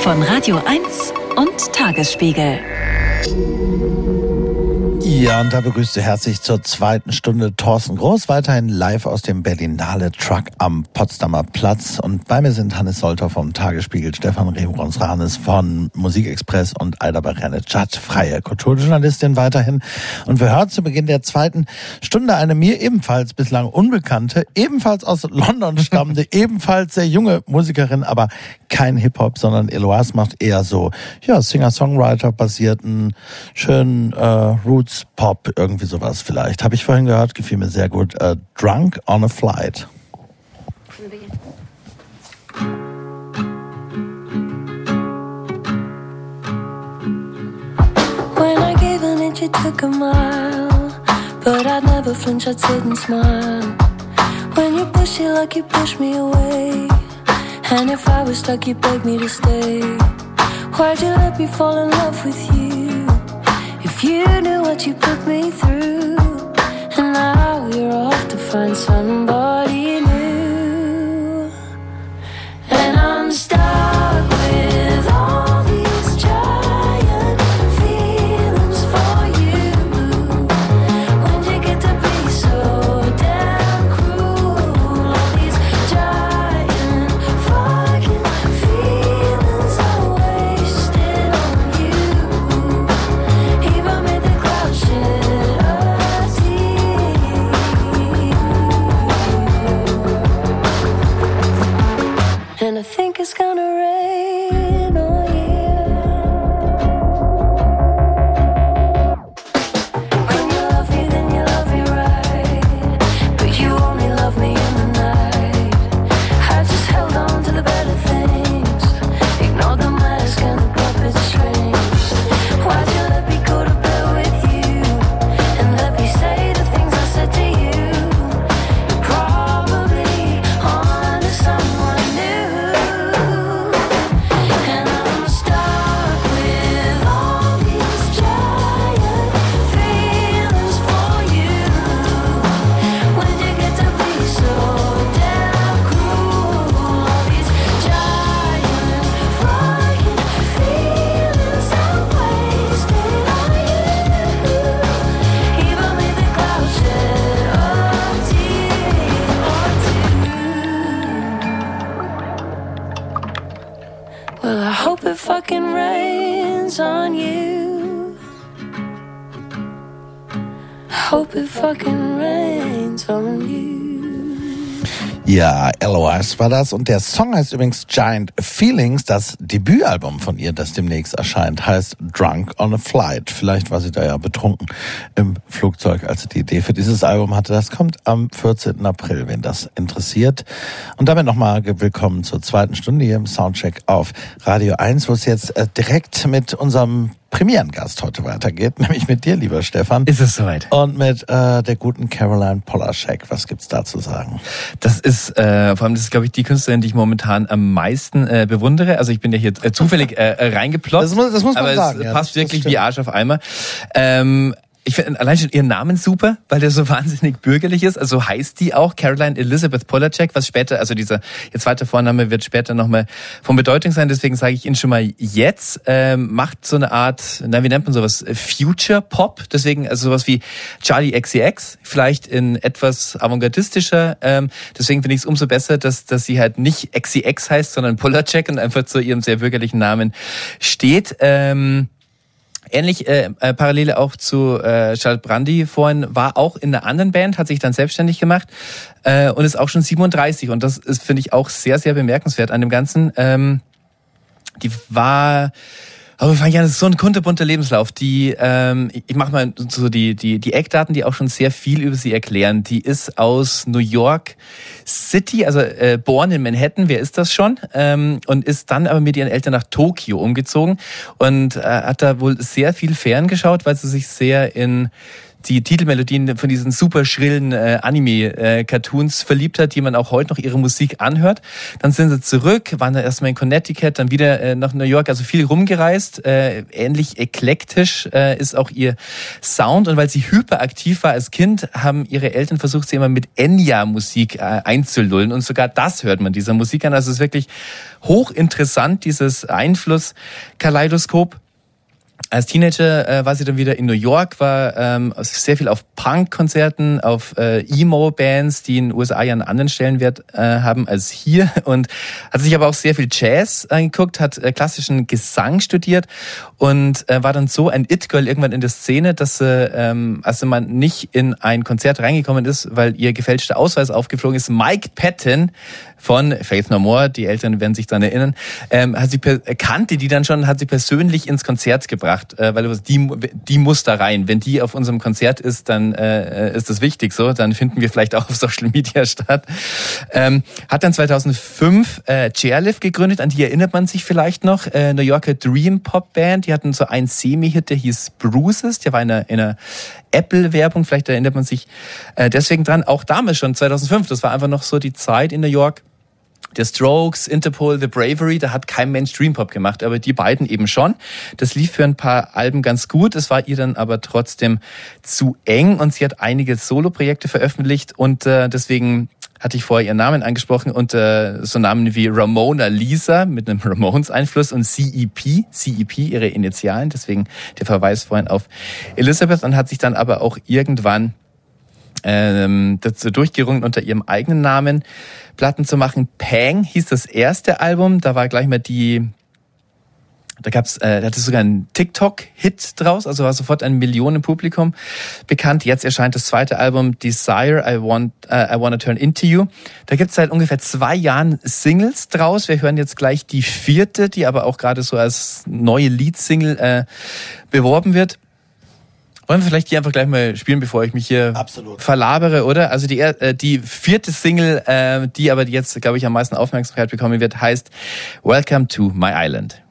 Von Radio 1 und Tagesspiegel. Ja, und da begrüßt Sie herzlich zur zweiten Stunde Thorsten Groß, weiterhin live aus dem Berlinale Truck am Potsdamer Platz. Und bei mir sind Hannes Solter vom Tagesspiegel, Stefan Rebrons-Ranes von Musikexpress und Aida Barenetschat, freie Kulturjournalistin weiterhin. Und wir hören zu Beginn der zweiten Stunde eine mir ebenfalls bislang unbekannte, ebenfalls aus London stammende, ebenfalls sehr junge Musikerin, aber kein Hip-Hop, sondern Eloise macht eher so, ja, Singer-Songwriter-basierten, schönen äh, Roots-Pop, irgendwie sowas vielleicht. Habe ich vorhin gehört, gefiel mir sehr gut. Äh, Drunk on a Flight. When I gave an inch, it took a mile. But I'd never flinch, I'd sit and smile. When you push it like you push me away. And if I was stuck, you begged me to stay. Why'd you let me fall in love with you? You knew what you put me through. And now you're off to find somebody new. And I'm stuck And I Ja, Eloise war das. Und der Song heißt übrigens Giant Feelings. Das Debütalbum von ihr, das demnächst erscheint, heißt Drunk on a Flight. Vielleicht war sie da ja betrunken im Flugzeug, als sie die Idee für dieses Album hatte. Das kommt am 14. April, wenn das interessiert. Und damit nochmal willkommen zur zweiten Stunde hier im Soundcheck auf Radio 1, wo es jetzt äh, direkt mit unserem Premierengast heute weitergeht, nämlich mit dir, lieber Stefan. Ist es soweit? Und mit äh, der guten Caroline Polaschek. Was gibt's da zu sagen? Das ist, äh, vor allem, das ist, glaube ich, die Künstlerin, die ich momentan am meisten äh, bewundere. Also ich bin ja hier äh, zufällig äh, reingeplotzt. Das muss- das muss man aber sagen, Es ja, passt wirklich wie Arsch auf Eimer. Ähm, ich finde allein schon ihren Namen super, weil der so wahnsinnig bürgerlich ist. Also heißt die auch Caroline Elizabeth Polacek, was später, also dieser ihr zweiter Vorname wird später nochmal von Bedeutung sein. Deswegen sage ich ihn schon mal jetzt. Ähm, macht so eine Art, na wie nennt man sowas, Future Pop. Deswegen also sowas wie Charlie XCX, vielleicht in etwas avantgardistischer. Ähm, deswegen finde ich es umso besser, dass dass sie halt nicht XCX heißt, sondern Polacek und einfach zu ihrem sehr bürgerlichen Namen steht. Ähm, Ähnlich äh, äh, Parallele auch zu äh, Charlotte Brandy vorhin war auch in einer anderen Band, hat sich dann selbstständig gemacht äh, und ist auch schon 37 und das ist finde ich auch sehr sehr bemerkenswert an dem Ganzen. Ähm, die war Aber ich das ist so ein kunterbunter Lebenslauf. Die, ähm, ich mache mal so die, die, die Eckdaten, die auch schon sehr viel über sie erklären. Die ist aus New York City, also äh, born in Manhattan, wer ist das schon? Ähm, und ist dann aber mit ihren Eltern nach Tokio umgezogen und äh, hat da wohl sehr viel ferngeschaut, weil sie sich sehr in die Titelmelodien von diesen super schrillen äh, Anime-Cartoons verliebt hat, die man auch heute noch ihre Musik anhört. Dann sind sie zurück, waren dann erstmal in Connecticut, dann wieder äh, nach New York, also viel rumgereist. Äh, ähnlich eklektisch äh, ist auch ihr Sound. Und weil sie hyperaktiv war als Kind, haben ihre Eltern versucht, sie immer mit Enya-Musik äh, einzulullen. Und sogar das hört man dieser Musik an. Also es ist wirklich hochinteressant, dieses Einfluss-Kaleidoskop. Als Teenager äh, war sie dann wieder in New York, war ähm, sehr viel auf Punk-Konzerten, auf äh, Emo-Bands, die in den USA ja einen anderen Stellenwert äh, haben als hier und hat sich aber auch sehr viel Jazz angeguckt, hat äh, klassischen Gesang studiert und äh, war dann so ein It-Girl irgendwann in der Szene, dass sie, ähm, als man nicht in ein Konzert reingekommen ist, weil ihr gefälschter Ausweis aufgeflogen ist, Mike Patton von Faith No More, die Eltern werden sich dann erinnern, ähm, hat sie kannte die dann schon, hat sie persönlich ins Konzert gebracht, äh, weil die, die muss da rein. Wenn die auf unserem Konzert ist, dann äh, ist das wichtig so, dann finden wir vielleicht auch auf Social Media statt. Ähm, hat dann 2005 äh, Chairlift gegründet, an die erinnert man sich vielleicht noch, äh, New Yorker Dream Pop Band, die hatten so einen Semi-Hit, der hieß Bruises, der war in einer, in einer Apple-Werbung, vielleicht erinnert man sich äh, deswegen dran, auch damals schon, 2005, das war einfach noch so die Zeit in New York, der Strokes, Interpol, The Bravery, da hat kein Mensch Dream Pop gemacht, aber die beiden eben schon. Das lief für ein paar Alben ganz gut, es war ihr dann aber trotzdem zu eng und sie hat einige Solo-Projekte veröffentlicht und äh, deswegen hatte ich vorher ihren Namen angesprochen und äh, so Namen wie Ramona Lisa mit einem Ramones-Einfluss und CEP, CEP ihre Initialen, deswegen der Verweis vorhin auf Elizabeth und hat sich dann aber auch irgendwann ähm, dazu durchgerungen unter ihrem eigenen Namen Platten zu machen. Pang hieß das erste Album, da war gleich mal die da gab's, äh, da hatte sogar einen TikTok-Hit draus, also war sofort ein Millionenpublikum bekannt. Jetzt erscheint das zweite Album Desire, I Want, uh, I Wanna Turn Into You. Da gibt's seit ungefähr zwei Jahren Singles draus. Wir hören jetzt gleich die vierte, die aber auch gerade so als neue Lead-Single äh, beworben wird. Wollen wir vielleicht die einfach gleich mal spielen, bevor ich mich hier Absolut. verlabere, oder? Also die, äh, die vierte Single, äh, die aber jetzt, glaube ich, am meisten Aufmerksamkeit bekommen wird, heißt Welcome to My Island.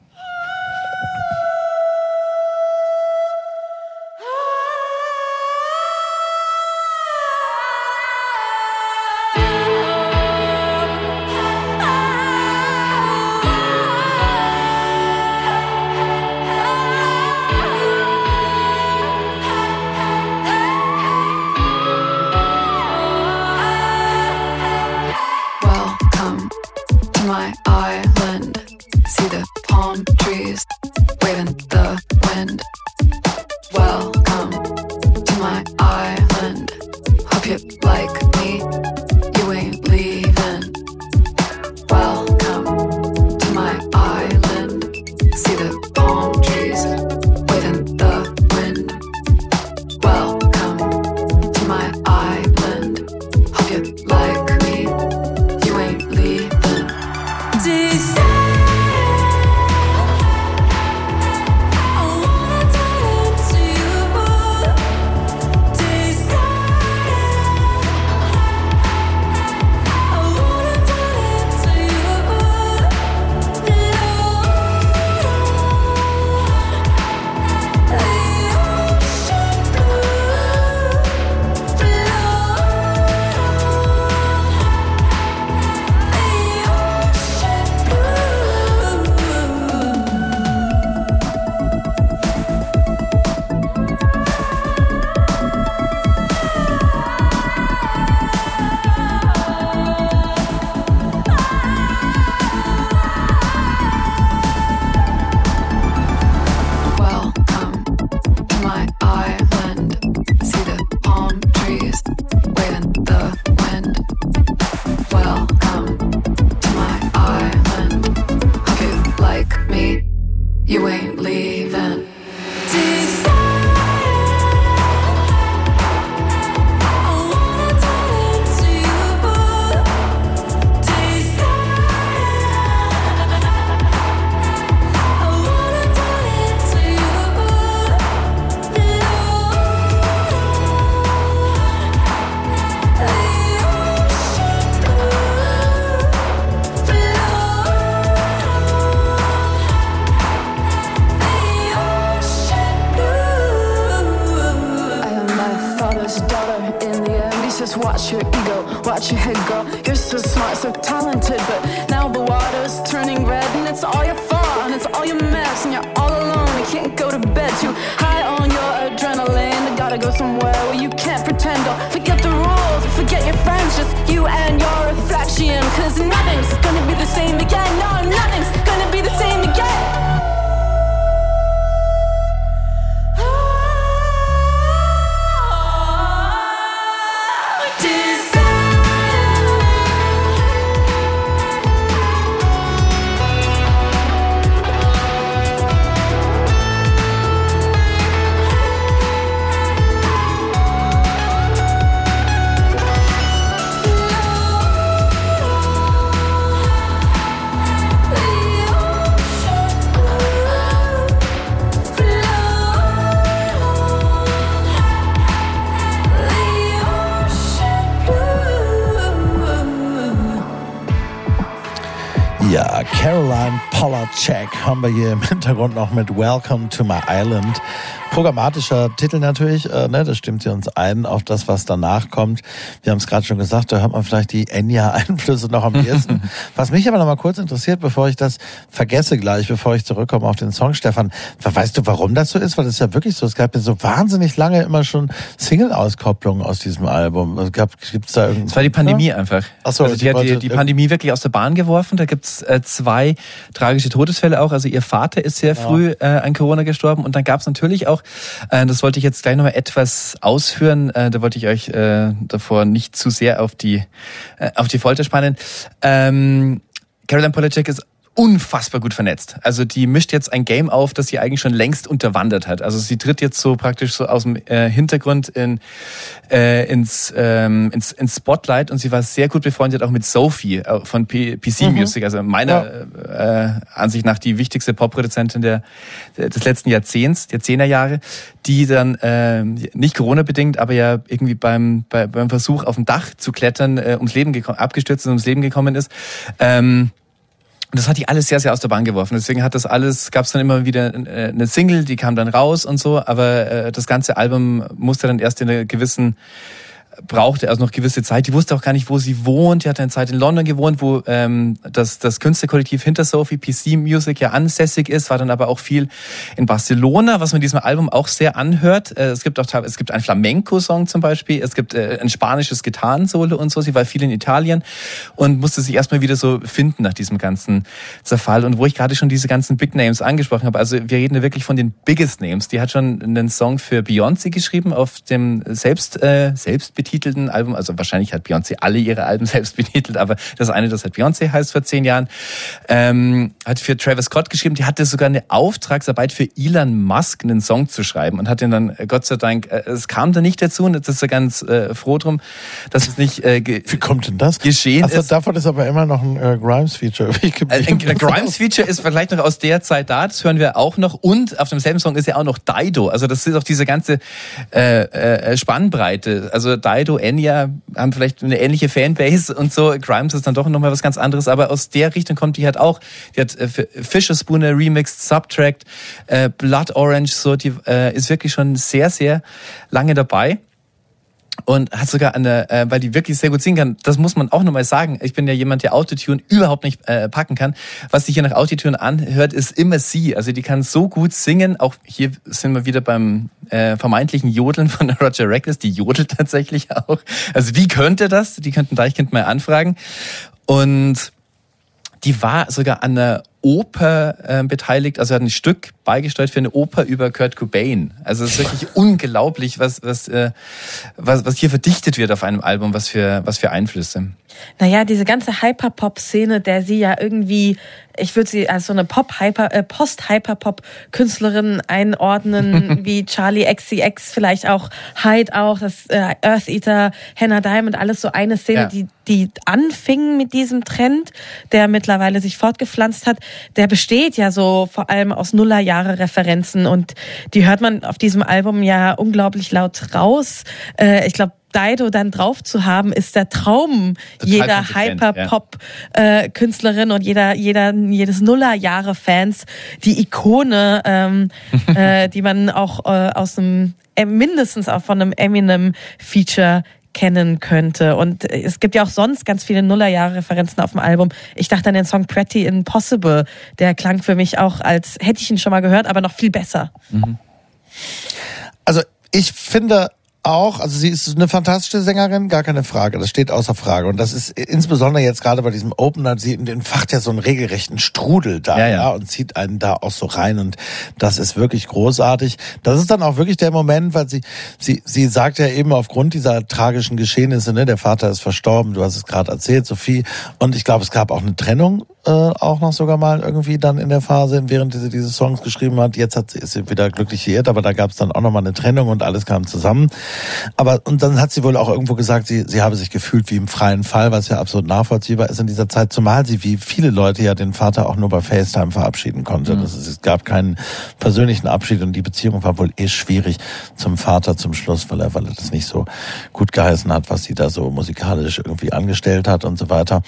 Ja, Caroline Polacek haben wir hier im Hintergrund noch mit Welcome to my Island. Programmatischer Titel natürlich, äh, ne, das stimmt sie uns ein auf das, was danach kommt. Wir haben es gerade schon gesagt, da hört man vielleicht die Enya-Einflüsse noch am ehesten. was mich aber noch mal kurz interessiert, bevor ich das vergesse gleich, bevor ich zurückkomme auf den Song, Stefan, weißt du, warum das so ist? Weil es ist ja wirklich so, es gab ja so wahnsinnig lange immer schon Single-Auskopplungen aus diesem Album. Es gab, gibt's da irgendein... Es war die Pandemie einfach. Ach so, also die hat die, die Pandemie wirklich aus der Bahn geworfen. Da gibt's äh, zwei tragische Todesfälle auch. Also ihr Vater ist sehr früh äh, an Corona gestorben und dann gab's natürlich auch, das wollte ich jetzt gleich nochmal etwas ausführen, äh, da wollte ich euch äh, davor nicht zu sehr auf die, äh, auf die Folter spannen. Ähm, Caroline Polacek ist unfassbar gut vernetzt. Also die mischt jetzt ein Game auf, das sie eigentlich schon längst unterwandert hat. Also sie tritt jetzt so praktisch so aus dem äh, Hintergrund in, äh, ins, ähm, ins, ins Spotlight und sie war sehr gut befreundet auch mit Sophie äh, von P PC Mhm. Music, also meiner äh, Ansicht nach die wichtigste Popproduzentin der, des letzten Jahrzehnts, der Zehnerjahre, die dann äh, nicht Corona-bedingt, aber ja irgendwie beim, bei, beim Versuch auf dem Dach zu klettern äh, ums Leben gekommen, abgestürzt und ums Leben gekommen ist. Ähm, und das hat die alles sehr, sehr aus der Bahn geworfen. Deswegen hat das alles, gab es dann immer wieder äh, eine Single, die kam dann raus und so, aber äh, das ganze Album musste dann erst in einer gewissen brauchte also noch gewisse Zeit. Die wusste auch gar nicht, wo sie wohnt. Die hat eine Zeit in London gewohnt, wo ähm, das, das Künstlerkollektiv hinter Sophie PC Music ja ansässig ist, war dann aber auch viel in Barcelona, was man diesem Album auch sehr anhört. Äh, es gibt auch es gibt einen Flamenco-Song zum Beispiel, es gibt äh, ein spanisches Gitarrensolo und so. Sie war viel in Italien und musste sich erstmal wieder so finden nach diesem ganzen Zerfall. Und wo ich gerade schon diese ganzen Big Names angesprochen habe, also wir reden wirklich von den Biggest Names. Die hat schon einen Song für Beyoncé geschrieben auf dem selbst äh, selbst betitelten Album. Also wahrscheinlich hat Beyoncé alle ihre Alben selbst betitelt, aber das eine, das hat Beyoncé heißt vor zehn Jahren, ähm, hat für Travis Scott geschrieben. Die hatte sogar eine Auftragsarbeit für Elon Musk einen Song zu schreiben und hat den dann äh, Gott sei Dank, äh, es kam da nicht dazu und jetzt ist er ganz äh, froh drum, dass es nicht äh, Wie kommt denn das? geschehen Also ist. davon ist aber immer noch ein äh, Grimes-Feature übrig Ein, ein Grimes-Feature ist vielleicht noch aus der Zeit da, das hören wir auch noch. Und auf demselben Song ist ja auch noch Dido. Also das ist auch diese ganze äh, äh, Spannbreite. Also Dido, Enya haben vielleicht eine ähnliche Fanbase und so. Grimes ist dann doch nochmal was ganz anderes. Aber aus der Richtung kommt die halt auch. Die hat äh, Fisher Spooner remixed, Subtract, äh, Blood Orange, so. Die äh, ist wirklich schon sehr, sehr lange dabei und hat sogar eine, äh, weil die wirklich sehr gut singen kann, das muss man auch nochmal sagen. Ich bin ja jemand, der Autotune überhaupt nicht äh, packen kann. Was sich hier nach Autotune anhört, ist immer sie. Also die kann so gut singen. Auch hier sind wir wieder beim äh, vermeintlichen Jodeln von Roger Reckless. Die jodelt tatsächlich auch. Also die könnte das. Die könnten Deichkind mal anfragen. Und die war sogar an einer Oper äh, beteiligt, also hat ein Stück beigesteuert für eine Oper über Kurt Cobain. Also es ist wirklich unglaublich, was, was, äh, was, was hier verdichtet wird auf einem Album, was für, was für Einflüsse. Naja, diese ganze Hyperpop-Szene, der sie ja irgendwie, ich würde sie als so eine Pop-Hyper, äh, Post-Hyperpop-Künstlerin einordnen, wie Charlie XCX, vielleicht auch Hyde auch, das äh, Earth Eater, Hannah Diamond, alles so eine Szene, Ja. die, die anfing mit diesem Trend, der mittlerweile sich fortgepflanzt hat. Der besteht ja so vor allem aus Nullerjahre-Referenzen und die hört man auf diesem Album ja unglaublich laut raus. Äh, ich glaube, Dido dann drauf zu haben, ist der Traum Total jeder Hyperpop-Künstlerin und jeder, jeder, jedes Nullerjahre-Fans, die Ikone, ähm, äh, die man auch äh, aus einem, äh, mindestens auch von einem Eminem-Feature kennen könnte. Und es gibt ja auch sonst ganz viele Nullerjahre-Referenzen auf dem Album. Ich dachte an den Song Pretty Impossible. Der klang für mich auch, als hätte ich ihn schon mal gehört, aber noch viel besser. Also ich finde auch, also sie ist eine fantastische Sängerin, gar keine Frage. Das steht außer Frage. Und das ist insbesondere jetzt gerade bei diesem Opener, sie entfacht ja so einen regelrechten Strudel da, Ja, ja, und zieht einen da auch so rein. Und das ist wirklich großartig. Das ist dann auch wirklich der Moment, weil sie, sie, sie sagt ja eben aufgrund dieser tragischen Geschehnisse, ne, der Vater ist verstorben, du hast es gerade erzählt, Sophie. Und ich glaube, es gab auch eine Trennung äh, auch noch sogar mal irgendwie dann in der Phase, während sie diese Songs geschrieben hat. Jetzt hat sie, ist sie wieder glücklich liiert, aber da gab es dann auch noch mal eine Trennung und alles kam zusammen. Aber und dann hat sie wohl auch irgendwo gesagt, sie, sie habe sich gefühlt wie im freien Fall, was ja absolut nachvollziehbar ist in dieser Zeit, zumal sie wie viele Leute ja den Vater auch nur bei FaceTime verabschieden konnte. Das ist, es gab keinen persönlichen Abschied und die Beziehung war wohl eh schwierig zum Vater zum Schluss, weil er, weil er das nicht so gut geheißen hat, was sie da so musikalisch irgendwie angestellt hat und so weiter.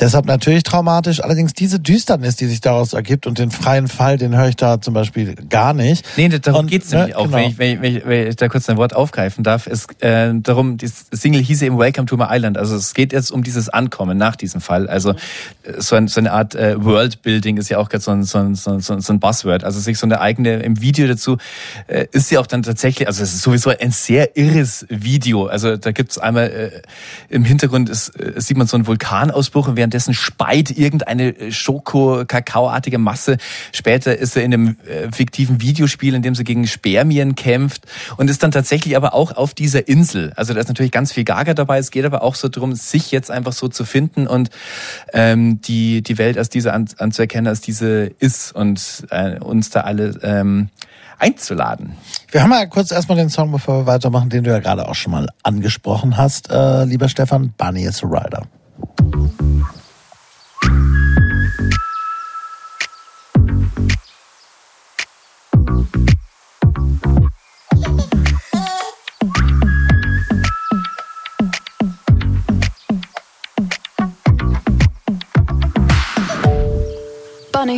Deshalb natürlich traumatisch. Allerdings diese Düsternis, die sich daraus ergibt und den freien Fall, den höre ich da zum Beispiel gar nicht. Nee, darum Und, geht's ne, nämlich auch, genau. wenn, ich, wenn, ich, wenn, ich, wenn ich da kurz ein Wort aufgreifen darf. Es äh, darum, die Single hieße eben Welcome to my Island. Also es geht jetzt um dieses Ankommen nach diesem Fall. Also äh, so, ein, so eine Art äh, Worldbuilding ist ja auch gerade so ein, so, ein, so, ein, so ein Buzzword. Also sich so eine eigene, im Video dazu äh, ist ja auch dann tatsächlich, also es ist sowieso ein sehr irres Video. Also da gibt's einmal äh, im Hintergrund ist, äh, sieht man so einen Vulkanausbruch und währenddessen speit irgendeine äh, Schoko-Kakao-artige Masse. Später ist er in einem äh, fiktiven Videospiel, in dem sie gegen Spermien kämpft und ist dann tatsächlich aber auch auf dieser Insel. Also da ist natürlich ganz viel Gaga dabei. Es geht aber auch so darum, sich jetzt einfach so zu finden und ähm, die, die Welt als diese an, anzuerkennen, als diese ist und äh, uns da alle ähm, einzuladen. Wir haben mal kurz erstmal den Song, bevor wir weitermachen, den du ja gerade auch schon mal angesprochen hast, äh, lieber Stefan. Bunny is a Rider.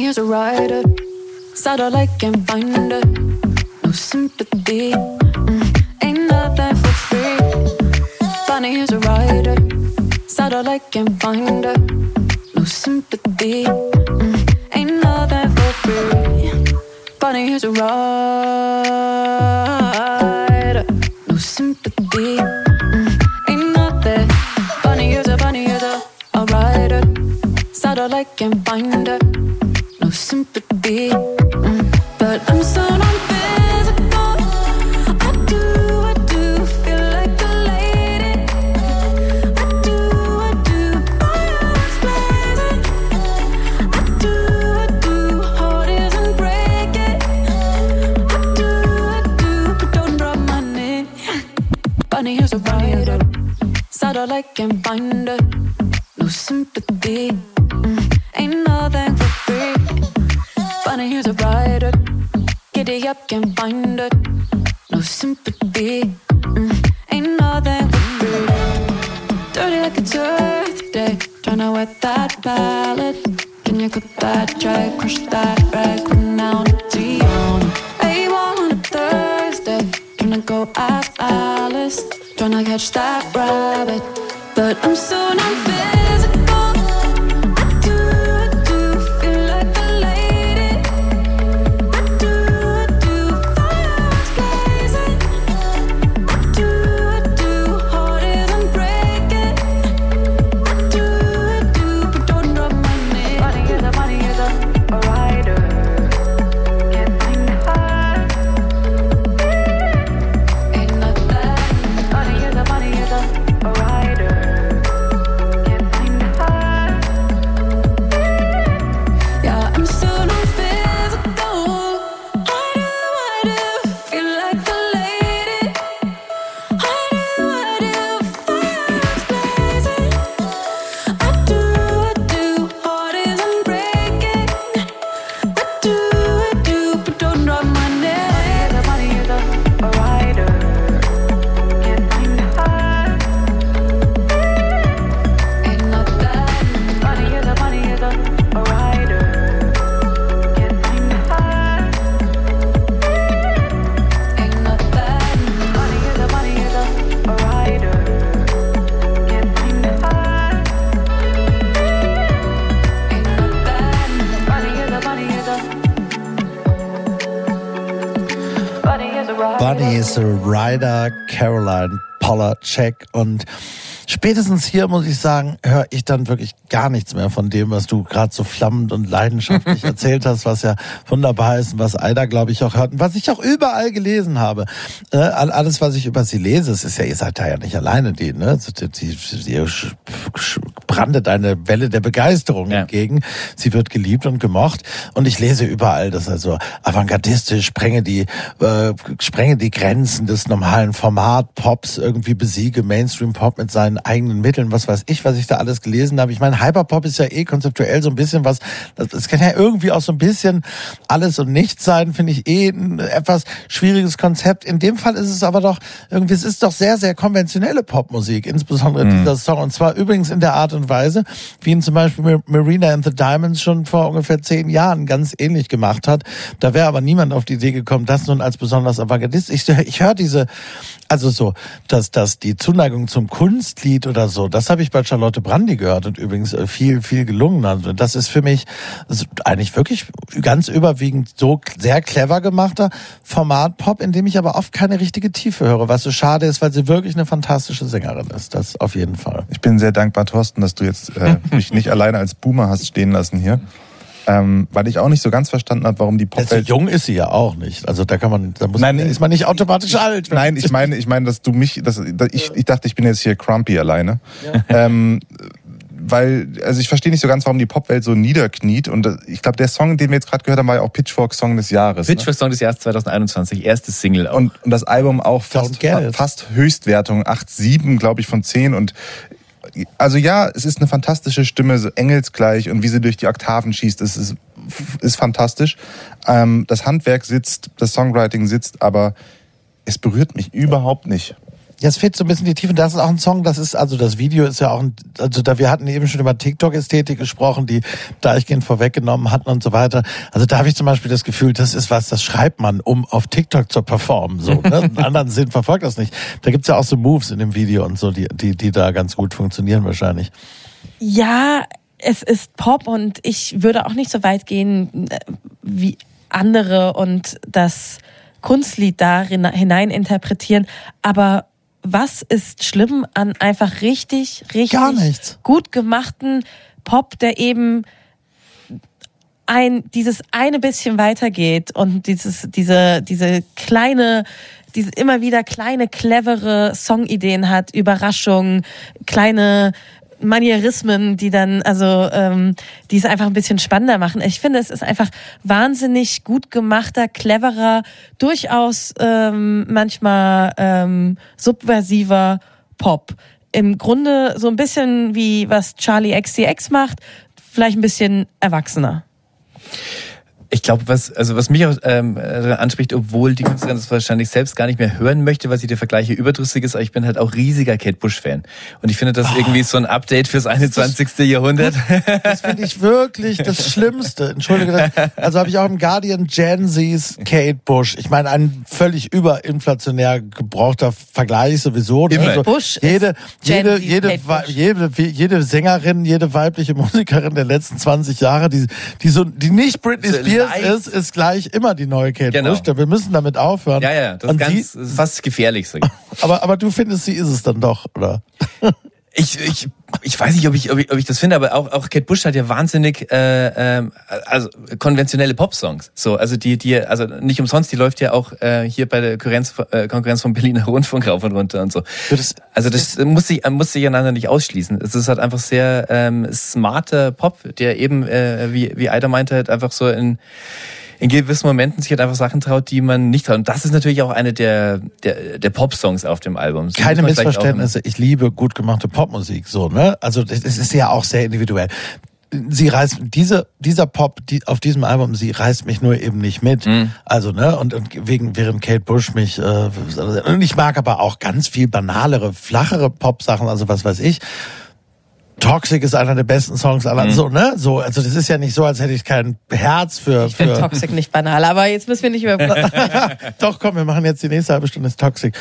Here's a rider. Saddle like can't find her. No sympathy. Mm, ain't nothing for free. Bunny, here's a rider. Saddle like can't find her. No sympathy. Mm, ain't nothing for free. Bunny, here's a rider. No sympathy. Mm, ain't nothing. Bunny, here's a bunny, here's a, a rider. Saddle like can't find her sympathy. Mm, but I'm so. I do, I do feel like a lady. I do, I do, blazing. I do, I do, heart isn't breaking. I do, I do, but don't drop my. Bunny, a rider. Saddle like can't find her. No sympathy. Polacek und spätestens hier muss ich sagen, höre ich dann wirklich gar nichts mehr von dem, was du gerade so flammend und leidenschaftlich erzählt hast, was ja wunderbar ist und was Aida, glaube ich, auch hört und was ich auch überall gelesen habe. Äh, all- alles, was ich über sie lese, es ist ja, ihr seid da ja nicht alleine, die, ne? Die, die, die brandet eine Welle der Begeisterung entgegen. Sie wird geliebt und gemocht und ich lese überall, dass also avantgardistisch sprenge die, äh, sprenge die Grenzen des normalen Format Pops, irgendwie besiege Mainstream Pop mit seinen eigenen Mitteln, was weiß ich, was ich da alles gelesen habe. Ich meine, Hyperpop ist ja eh konzeptuell so ein bisschen was, das, das kann ja irgendwie auch so ein bisschen alles und nichts sein, finde ich eh ein etwas schwieriges Konzept. In dem Fall ist es aber doch irgendwie, es ist doch sehr, sehr konventionelle Popmusik, insbesondere Mhm. dieser Song. Und zwar übrigens in der Art und Weise, wie ihn zum Beispiel Mar- Marina and the Diamonds schon vor ungefähr zehn Jahren ganz ähnlich gemacht hat. Da wäre aber niemand auf die Idee gekommen, das nun als besonders Avantgardist. Ich, ich höre diese, also so, dass, dass die Zuneigung zum Kunstlied oder so, das habe ich bei Charlotte Brandy gehört und übrigens äh, viel, viel gelungen. Also das ist für mich eigentlich wirklich ganz überwiegend so sehr clever gemachter Format-Pop, in dem ich aber oft keine richtige Tiefe höre, was so schade ist, weil sie wirklich eine fantastische Sängerin ist. Das auf jeden Fall. Ich bin sehr dankbar, Thorsten, dass du jetzt äh, mich nicht alleine als Boomer hast stehen lassen hier. Ähm, weil ich auch nicht so ganz verstanden habe, warum die Also Popwelt... jung ist sie ja auch nicht. Also da kann man, da muss Nein, man, ist man nicht automatisch alt. Nein, ich meine, ich meine, dass du mich, dass, dass ich, ich dachte, ich bin jetzt hier Crumpy alleine. Ähm, weil, also ich verstehe nicht so ganz, warum die Popwelt so niederkniet. Und das- ich glaube, der Song, den wir jetzt gerade gehört haben, war ja auch Pitchfork Song des Jahres. Pitchfork Song des Jahres 2021, erstes Single auch. Und, und das Album auch fast, fast Höchstwertung, 8,7, glaube ich, von 10. Und also ja, es ist eine fantastische Stimme, so engelsgleich und wie sie durch die Oktaven schießt, es ist, ist fantastisch. Ähm, das Handwerk sitzt, das Songwriting sitzt, aber es berührt mich überhaupt nicht. Ja, es fehlt so ein bisschen die Tiefe. Das ist auch ein Song, das ist, also das Video ist ja auch ein, also da, wir hatten eben schon über TikTok-Ästhetik gesprochen, die deichgehend vorweggenommen hatten und so weiter. Also da habe ich zum Beispiel das Gefühl, das ist was, das schreibt man, um auf TikTok zu performen. So, ne? Einen anderen Sinn verfolgt das nicht. Da gibt's ja auch so Moves in dem Video und so, die, die, die da ganz gut funktionieren wahrscheinlich. Ja, es ist Pop und ich würde auch nicht so weit gehen äh, wie andere und das Kunstlied da hin- hinein interpretieren. Aber was ist schlimm an einfach richtig, richtig Gar nichts. gut gemachten Pop, der eben ein, dieses eine bisschen weitergeht und dieses, diese, diese kleine, diese immer wieder kleine, clevere Songideen hat, Überraschungen, kleine Manierismen, die dann, also, ähm, die es einfach ein bisschen spannender machen. Ich finde, es ist einfach wahnsinnig gut gemachter, cleverer, durchaus ähm, manchmal ähm, subversiver Pop. Im Grunde so ein bisschen wie was Charlie XCX macht, vielleicht ein bisschen erwachsener. Ich glaube, was, also was mich auch ähm, äh, anspricht, obwohl die Künstlerin das wahrscheinlich selbst gar nicht mehr hören möchte, weil sie der Vergleiche überdrüssig ist, aber ich bin halt auch riesiger Kate Bush-Fan. Und ich finde das irgendwie so ein Update fürs 21. Jahrhundert. Das finde ich wirklich das Schlimmste. Entschuldige. das- Also habe ich auch im Guardian Gen Z's Kate Bush. Ich meine, ein völlig überinflationär gebrauchter Vergleich sowieso. Immer. Also Bush jede, ist Gen jede, jede, Kate Bush. jede, jede Sängerin, jede weibliche Musikerin der letzten 20 Jahre, die, die so, die nicht Britney Spears leicht. ist, ist gleich immer die neue Kate Genau. Bush. Wir müssen damit aufhören. ja, ja, das Und ist, ganz, sie, das ist fast gefährlich. Aber, aber du findest, sie ist es dann doch, oder? Ich, ich, ich weiß nicht, ob ich, ob ich, ob ich das finde, aber auch, auch Kate Bush hat ja wahnsinnig äh, ähm, also konventionelle Popsongs. So, also die, die, also nicht umsonst, die läuft ja auch äh, hier bei der Konkurrenz, äh, Konkurrenz vom Berliner Rundfunk rauf und runter und so. Das- Also das muss sich, muss sich einander nicht ausschließen. Es ist halt einfach sehr ähm, smarter Pop, der eben, äh, wie, wie Aida meinte, halt einfach so in in gewissen Momenten sich halt einfach Sachen traut, die man nicht traut. Und das ist natürlich auch eine der, der, der Pop-Songs auf dem Album. So Keine Missverständnisse. Ich liebe gut gemachte Popmusik, so, ne? Also, es ist ja auch sehr individuell. Sie reißt, diese, dieser Pop, die, auf diesem Album, sie reißt mich nur eben nicht mit. Mhm. Also, ne, und, und wegen, während Kate Bush mich, äh, und ich mag aber auch ganz viel banalere, flachere Pop-Sachen, also was weiß ich. Toxic ist einer der besten Songs aller, Mhm. so, ne? So, also das ist ja nicht so, als hätte ich kein Herz für, Ich finde für, Toxic nicht banal, aber jetzt müssen wir nicht über. Doch, komm, wir machen jetzt die nächste halbe Stunde ist Toxic.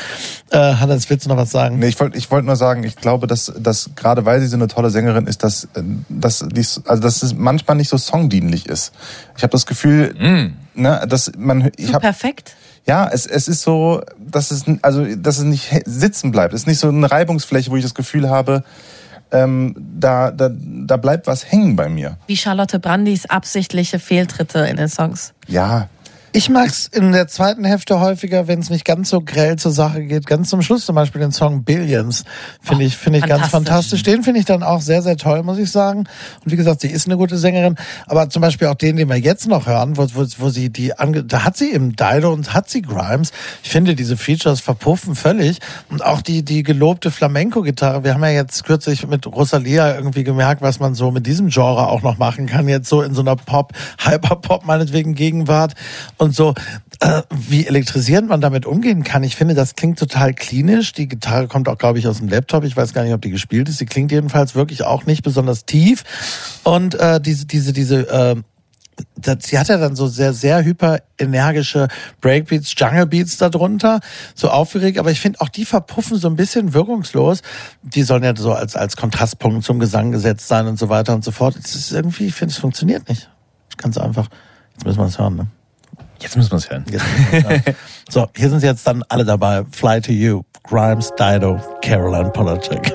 Äh, Hannes, willst du noch was sagen? Nee, ich wollte ich wollt nur sagen, ich glaube, dass, dass gerade weil sie so eine tolle Sängerin ist, dass, äh, dass, dies, also dass es manchmal nicht so songdienlich ist. Ich habe das Gefühl, ne, dass man. Ich hab, perfekt. ja, es, es ist so, dass es, also, dass es nicht sitzen bleibt. Es ist nicht so eine Reibungsfläche, wo ich das Gefühl habe, ähm, da, da, da bleibt was hängen bei mir. Wie Charlotte Brandis absichtliche Fehltritte in den Songs. Ja, Ich mag's in der zweiten Hälfte häufiger, wenn es nicht ganz so grell zur Sache geht. Ganz zum Schluss zum Beispiel den Song Billions finde ich finde ich ganz fantastisch. Den finde ich dann auch sehr sehr toll, muss ich sagen. Und wie gesagt, sie ist eine gute Sängerin. Aber zum Beispiel auch den, den wir jetzt noch hören, wo, wo, wo sie die ange da hat sie eben Dido und hat sie Grimes. Ich finde diese Features verpuffen völlig und auch die die gelobte Flamenco-Gitarre. Wir haben ja jetzt kürzlich mit Rosalia irgendwie gemerkt, was man so mit diesem Genre auch noch machen kann. Jetzt so in so einer Pop, Hyperpop meinetwegen Gegenwart und so, äh, wie elektrisierend man damit umgehen kann. Ich finde, das klingt total klinisch. Die Gitarre kommt auch, glaube ich, aus dem Laptop. Ich weiß gar nicht, ob die gespielt ist. Sie klingt jedenfalls wirklich auch nicht besonders tief. Und äh, diese, diese, diese, äh, das, sie hat ja dann so sehr, sehr hyper energische Breakbeats, Jungle Beats darunter, so aufgeregt, aber ich finde auch die verpuffen so ein bisschen wirkungslos. Die sollen ja so als, als Kontrastpunkt zum Gesang gesetzt sein und so weiter und so fort. Es ist irgendwie, ich finde, es funktioniert nicht. Ganz einfach. Jetzt müssen wir es hören, ne? Jetzt müssen wir es hören. Hören. so, hier sind jetzt dann alle dabei. Fly to You, Grimes, Dido, Caroline Polachek.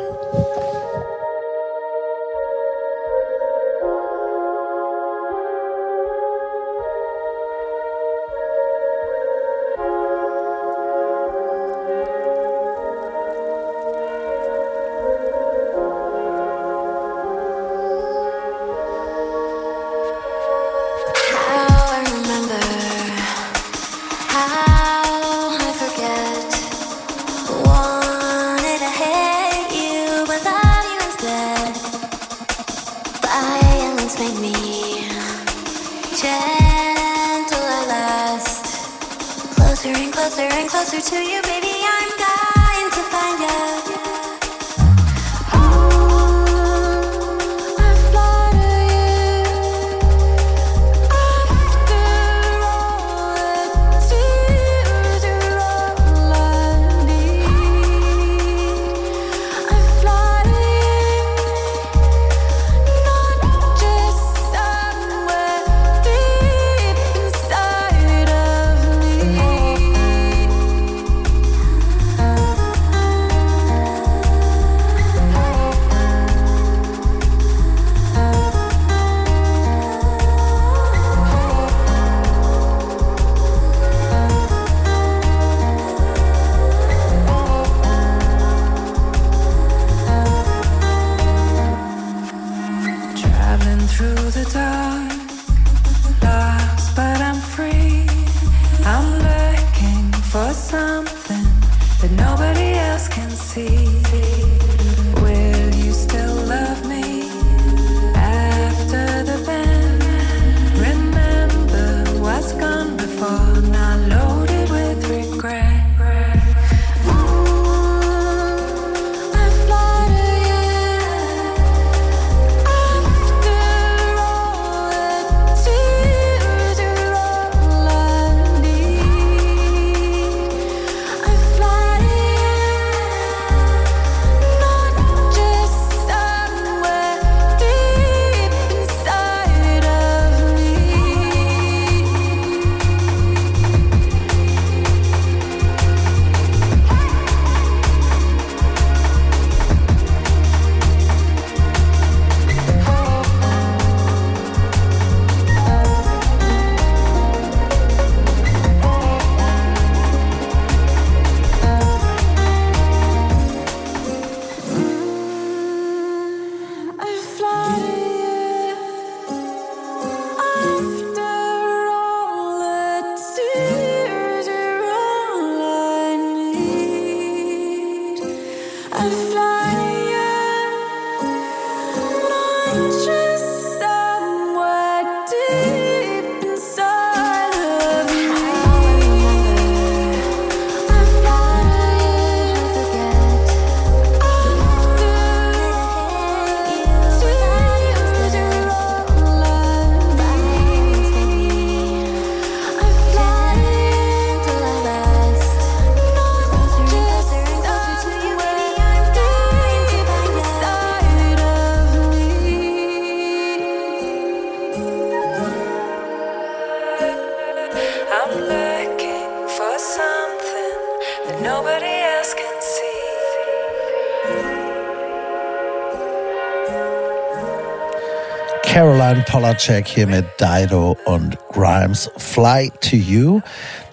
Caroline Polacek hier mit Dido und Grimes Fly to You.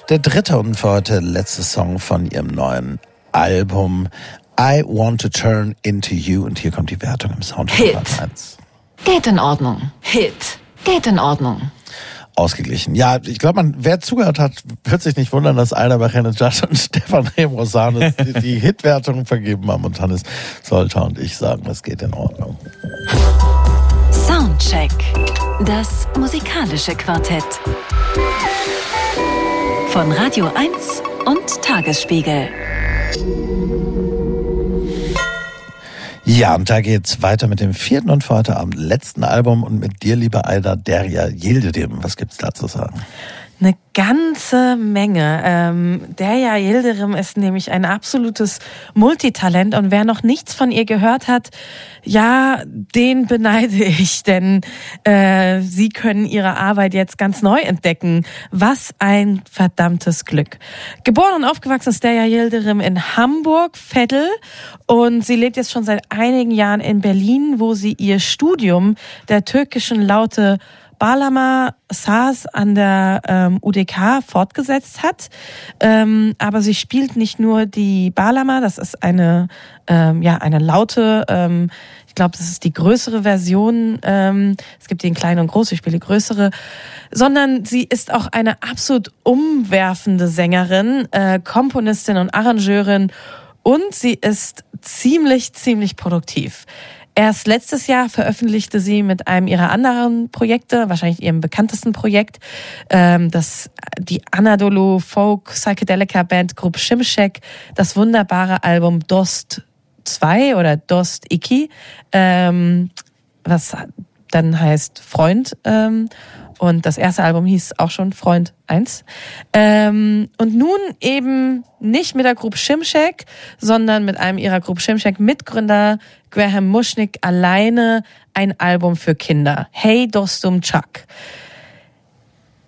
Der dritte und für heute letzte Song von ihrem neuen Album I Want to Turn into You. Und hier kommt die Wertung im Soundtrack. Hit. Geht in Ordnung. Hit. Geht in Ordnung ausgeglichen. Ja, ich glaube, man, wer zugehört hat, wird sich nicht wundern, dass Alda Bachenejad und Stefan Remrosanes die, die Hitwertung vergeben haben und Hannes Solter und ich sagen, es geht in Ordnung. Soundcheck. Das musikalische Quartett. Von Radio 1 und Tagesspiegel. Ja, und da geht's weiter mit dem vierten und für heute Abend letzten Album und mit dir, liebe Aida Derja Yildirim. Was gibt's da zu sagen? Eine ganze Menge. Ähm, Derja Yildirim ist nämlich ein absolutes Multitalent und wer noch nichts von ihr gehört hat, ja, den beneide ich, denn äh, sie können ihre Arbeit jetzt ganz neu entdecken. Was ein verdammtes Glück. Geboren und aufgewachsen ist Derja Yildirim in Hamburg, Veddel und sie lebt jetzt schon seit einigen Jahren in Berlin, wo sie ihr Studium der türkischen Laute Balama Saas an der ähm, UDK fortgesetzt hat. Ähm, aber sie spielt nicht nur die Balama, das ist eine, ähm, ja, eine laute, ähm, ich glaube, das ist die größere Version. Ähm, es gibt den kleinen und große, ich spiele größere. Sondern sie ist auch eine absolut umwerfende Sängerin, äh, Komponistin und Arrangeurin und sie ist ziemlich, ziemlich produktiv. Erst letztes Jahr veröffentlichte sie mit einem ihrer anderen Projekte, wahrscheinlich ihrem bekanntesten Projekt, ähm, das die Anadolu Folk Psychedelica Band Group Shimshek, das wunderbare Album Dost 2 oder Dost Iki, ähm, was dann heißt Freund. Ähm, und das erste Album hieß auch schon Freund 1. Ähm, und nun eben nicht mit der Gruppe Shimshek, sondern mit einem ihrer Gruppe Shimshek Mitgründer Graham Mushnick alleine ein Album für Kinder. Hey Dostum Chuck.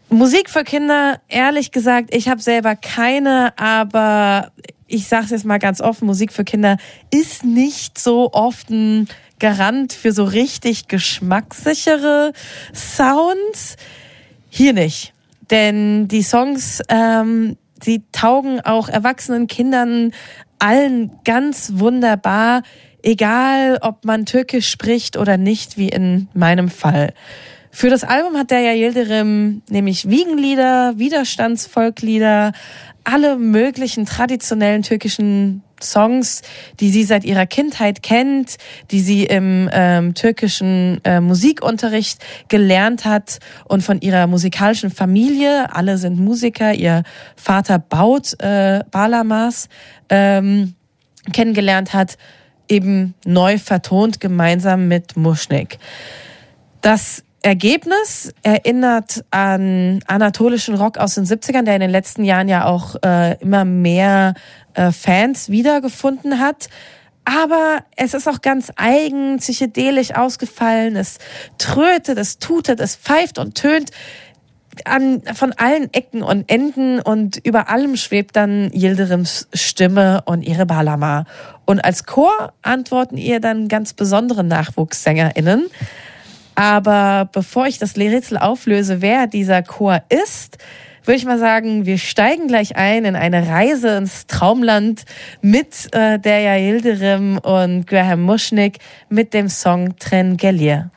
Musik für Kinder, ehrlich gesagt, ich habe selber keine, aber ich sage es jetzt mal ganz offen, Musik für Kinder ist nicht so oft ein Garant für so richtig geschmackssichere Sounds. Hier nicht. Denn die Songs, ähm, sie taugen auch erwachsenen Kindern allen ganz wunderbar, egal ob man Türkisch spricht oder nicht, wie in meinem Fall. Für das Album hat der Yildirim nämlich Wiegenlieder, Widerstandsvolklieder, alle möglichen traditionellen türkischen Songs, die sie seit ihrer Kindheit kennt, die sie im ähm, türkischen äh, Musikunterricht gelernt hat und von ihrer musikalischen Familie, alle sind Musiker, ihr Vater baut äh, Balamas, ähm, kennengelernt hat, eben neu vertont gemeinsam mit Muschnik. Das Ergebnis erinnert an anatolischen Rock aus den 70ern, der in den letzten Jahren ja auch äh, immer mehr äh, Fans wiedergefunden hat. Aber es ist auch ganz eigen, psychedelisch ausgefallen. Es trötet, es tutet, es pfeift und tönt an, von allen Ecken und Enden und über allem schwebt dann Yildirims Stimme und ihre Balama. Und als Chor antworten ihr dann ganz besondere NachwuchssängerInnen. Aber bevor ich das Rätsel auflöse, wer dieser Chor ist, würde ich mal sagen, wir steigen gleich ein in eine Reise ins Traumland mit äh, Derja Yildirim und Graham Mushnick mit dem Song Tren Gelir.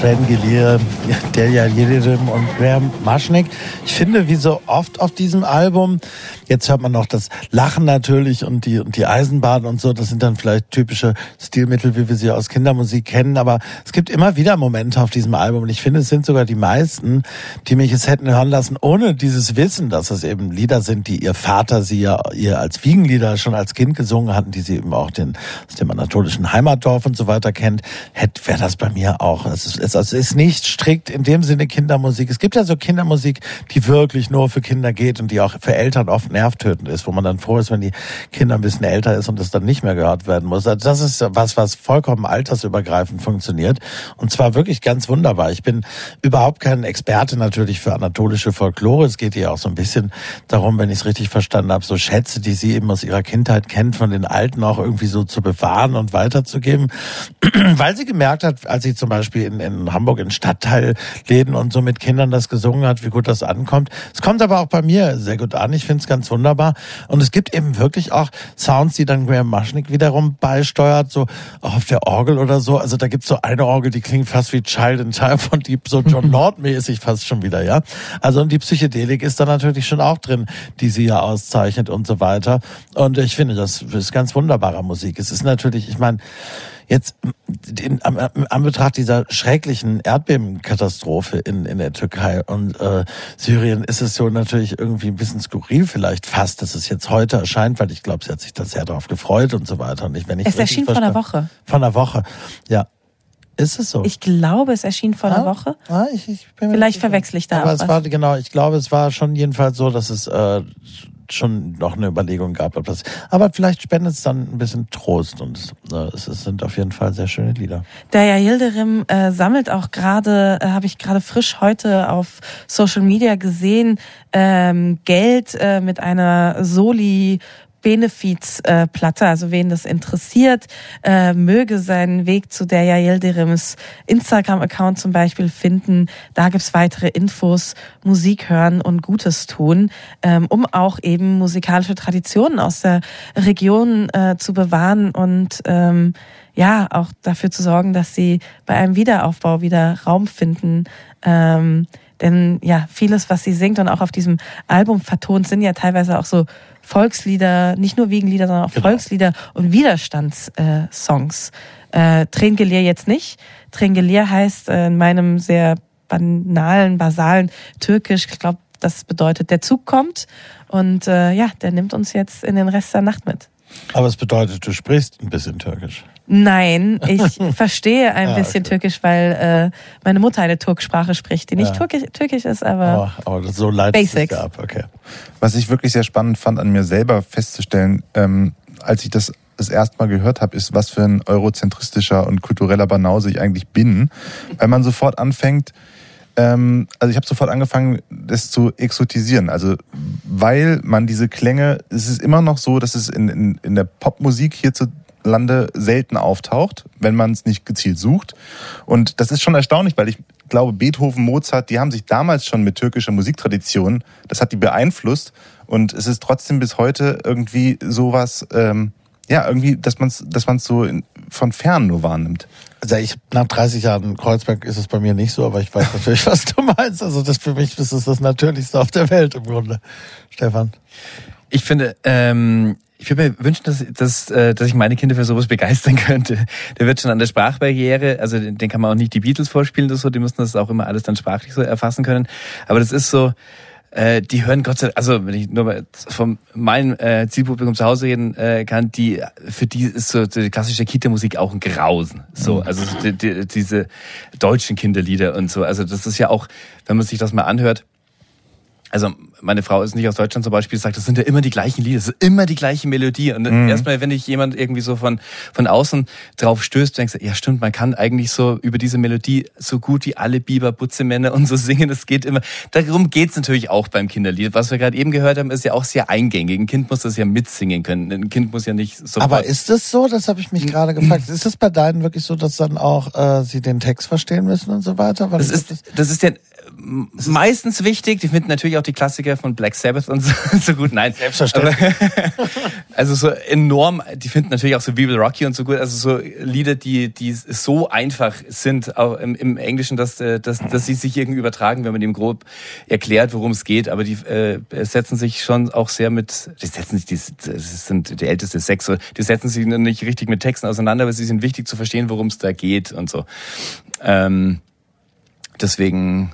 Trengelier, Delia Yildirim und Graham Maschnik. Ich finde, wie so oft auf diesem Album, jetzt hört man noch das Lachen natürlich und die, und die Eisenbahn und so, das sind dann vielleicht typische Stilmittel, wie wir sie aus Kindermusik kennen, aber es gibt immer wieder Momente auf diesem Album und ich finde, es sind sogar die meisten, die mich es hätten hören lassen, ohne dieses Wissen, dass es eben Lieder sind, die ihr Vater sie ja ihr als Wiegenlieder schon als Kind gesungen hatten, die sie eben auch den, aus dem anatolischen Heimatdorf und so weiter kennt, hätte, wäre das bei mir auch. Es ist, es, es ist nicht strikt in dem Sinne Kindermusik. Es gibt ja so Kindermusik, die wirklich nur für Kinder geht und die auch für Eltern oft nervtötend ist, wo man dann froh ist, wenn die Kinder ein bisschen älter ist und es dann nicht mehr gehört werden muss. Also das ist was, was vollkommen altersübergreifend funktioniert und zwar wirklich ganz wunderbar. Ich bin überhaupt kein Experte natürlich für anatolische Folklore. Es geht hier auch so ein bisschen darum, wenn ich es richtig verstanden habe, so Schätze, die sie eben aus ihrer Kindheit kennt, von den Alten auch irgendwie so zu bewahren und weiterzugeben, weil sie gemerkt hat, als sie zum Beispiel in, in Hamburg in Stadtteilläden und so mit Kindern das gesungen hat, wie gut das ankommt. Es kommt aber auch bei mir sehr gut an. Ich finde es ganz wunderbar. Und es gibt eben wirklich auch Sounds, die dann Graham Maschnik wiederum beisteuert, so auch auf der Orgel oder so. Also da gibt es so eine Orgel, die klingt fast wie Child in Time von die so John Nord-mäßig fast schon wieder, ja. Also und die Psychedelik ist da natürlich schon auch drin, die sie ja auszeichnet und so weiter. Und ich finde, das ist ganz wunderbare Musik. Es ist natürlich, ich meine, Jetzt in, am, am Betracht dieser schrecklichen Erdbebenkatastrophe in, in der Türkei und äh, Syrien ist es so natürlich irgendwie ein bisschen skurril vielleicht fast, dass es jetzt heute erscheint, weil ich glaube, sie hat sich da sehr darauf gefreut und so weiter. Und ich, wenn ich Es erschien vor einer Woche. Vor einer Woche, ja. Ist es so? Ich glaube, es erschien vor einer Woche. Ah, ich, ich bin Vielleicht verwechsel ich da Aber es war, genau, ich glaube, es war schon jedenfalls so, dass es äh, schon noch eine Überlegung gab. Ob das, aber vielleicht spendet es dann ein bisschen Trost und es, äh, es, es sind auf jeden Fall sehr schöne Lieder. Daya Yildirim äh, sammelt auch gerade, äh, habe ich gerade frisch heute auf Social Media gesehen, ähm, Geld äh, mit einer Soli Benefizplatte, also wen das interessiert, äh, möge seinen Weg zu der Yildirims Instagram-Account zum Beispiel finden. Da gibt's weitere Infos, Musik hören und Gutes tun, ähm, um auch eben musikalische Traditionen aus der Region äh, zu bewahren und ähm, ja, auch dafür zu sorgen, dass sie bei einem Wiederaufbau wieder Raum finden. Ähm, denn ja, vieles, was sie singt und auch auf diesem Album vertont, sind ja teilweise auch so Volkslieder, nicht nur Wiegenlieder, sondern auch Volkslieder und Widerstandssongs. Äh, Trengelier jetzt nicht. Trengelier heißt äh, in meinem sehr banalen, basalen Türkisch, ich glaube, das bedeutet, der Zug kommt und äh, ja, der nimmt uns jetzt in den Rest der Nacht mit. Aber es bedeutet, du sprichst ein bisschen Türkisch. Nein, ich verstehe ein Ah, bisschen Türkisch, weil äh, meine Mutter eine Turksprache spricht, die nicht Ja. türkisch, türkisch ist, aber Aber, aber so sich Basics. ja ab, okay. Was ich wirklich sehr spannend fand, an mir selber festzustellen, ähm, als ich das das erste Mal gehört habe, ist, was für ein eurozentristischer und kultureller Banause ich eigentlich bin. Weil man sofort anfängt, ähm, also ich habe sofort angefangen, das zu exotisieren. Also weil man diese Klänge, es ist immer noch so, dass es in, in, in der Popmusik hierzulande selten auftaucht, wenn man es nicht gezielt sucht. Und das ist schon erstaunlich, weil ich glaube, Beethoven, Mozart, die haben sich damals schon mit türkischer Musiktradition, das hat die beeinflusst. Und es ist trotzdem bis heute irgendwie sowas, ähm, ja, irgendwie, dass man es dass man's so in, von fern nur wahrnimmt. Also ich, nach 30 Jahren Kreuzberg ist es bei mir nicht so, aber ich weiß natürlich, was du meinst. Also das für mich ist es das Natürlichste auf der Welt im Grunde. Stefan. Ich finde, ähm, ich würde mir wünschen, dass, dass, äh, dass ich meine Kinder für sowas begeistern könnte. Der wird schon an der Sprachbarriere, also den den kann man auch nicht die Beatles vorspielen oder so, die müssen das auch immer alles dann sprachlich so erfassen können. Aber das ist so, äh, die hören Gott sei Dank, also wenn ich nur mal von meinem äh, Zielpublikum zu Hause reden äh, kann, die für die ist so die klassische Kita-Musik auch ein Grausen. So, also so die, die, diese deutschen Kinderlieder und so. Also das ist ja auch, wenn man sich das mal anhört, also meine Frau ist nicht aus Deutschland zum Beispiel, sagt, das sind ja immer die gleichen Lieder, das ist immer die gleiche Melodie. Und Mhm. erstmal, wenn dich jemand irgendwie so von, von außen drauf stößt, denkst du, ja stimmt, man kann eigentlich so über diese Melodie so gut wie alle Biber, Butzemänner und so singen, das geht immer. Darum geht's natürlich auch beim Kinderlied. Was wir gerade eben gehört haben, ist ja auch sehr eingängig. Ein Kind muss das ja mitsingen können. Ein Kind muss ja nicht sofort... Aber ist es so? Das habe ich mich gerade gefragt. Ist es bei deinen wirklich so, dass dann auch äh, sie den Text verstehen müssen und so weiter? Weil Das ist, das ist ja meistens wichtig. Die finden natürlich auch die Klassiker von Black Sabbath und so, so gut. Nein, Selbstverständlich. Aber, also so enorm. Die finden natürlich auch so We Will Rock You und so gut. Also so Lieder, die die so einfach sind auch im, im Englischen, dass, äh, dass dass sie sich irgendwie übertragen, wenn man dem grob erklärt, worum es geht. Aber die äh, setzen sich schon auch sehr mit. Die setzen sich. Die, das sind die älteste sechs. so, Die setzen sich nicht richtig mit Texten auseinander, aber sie sind wichtig zu verstehen, worum es da geht und so. Ähm, Deswegen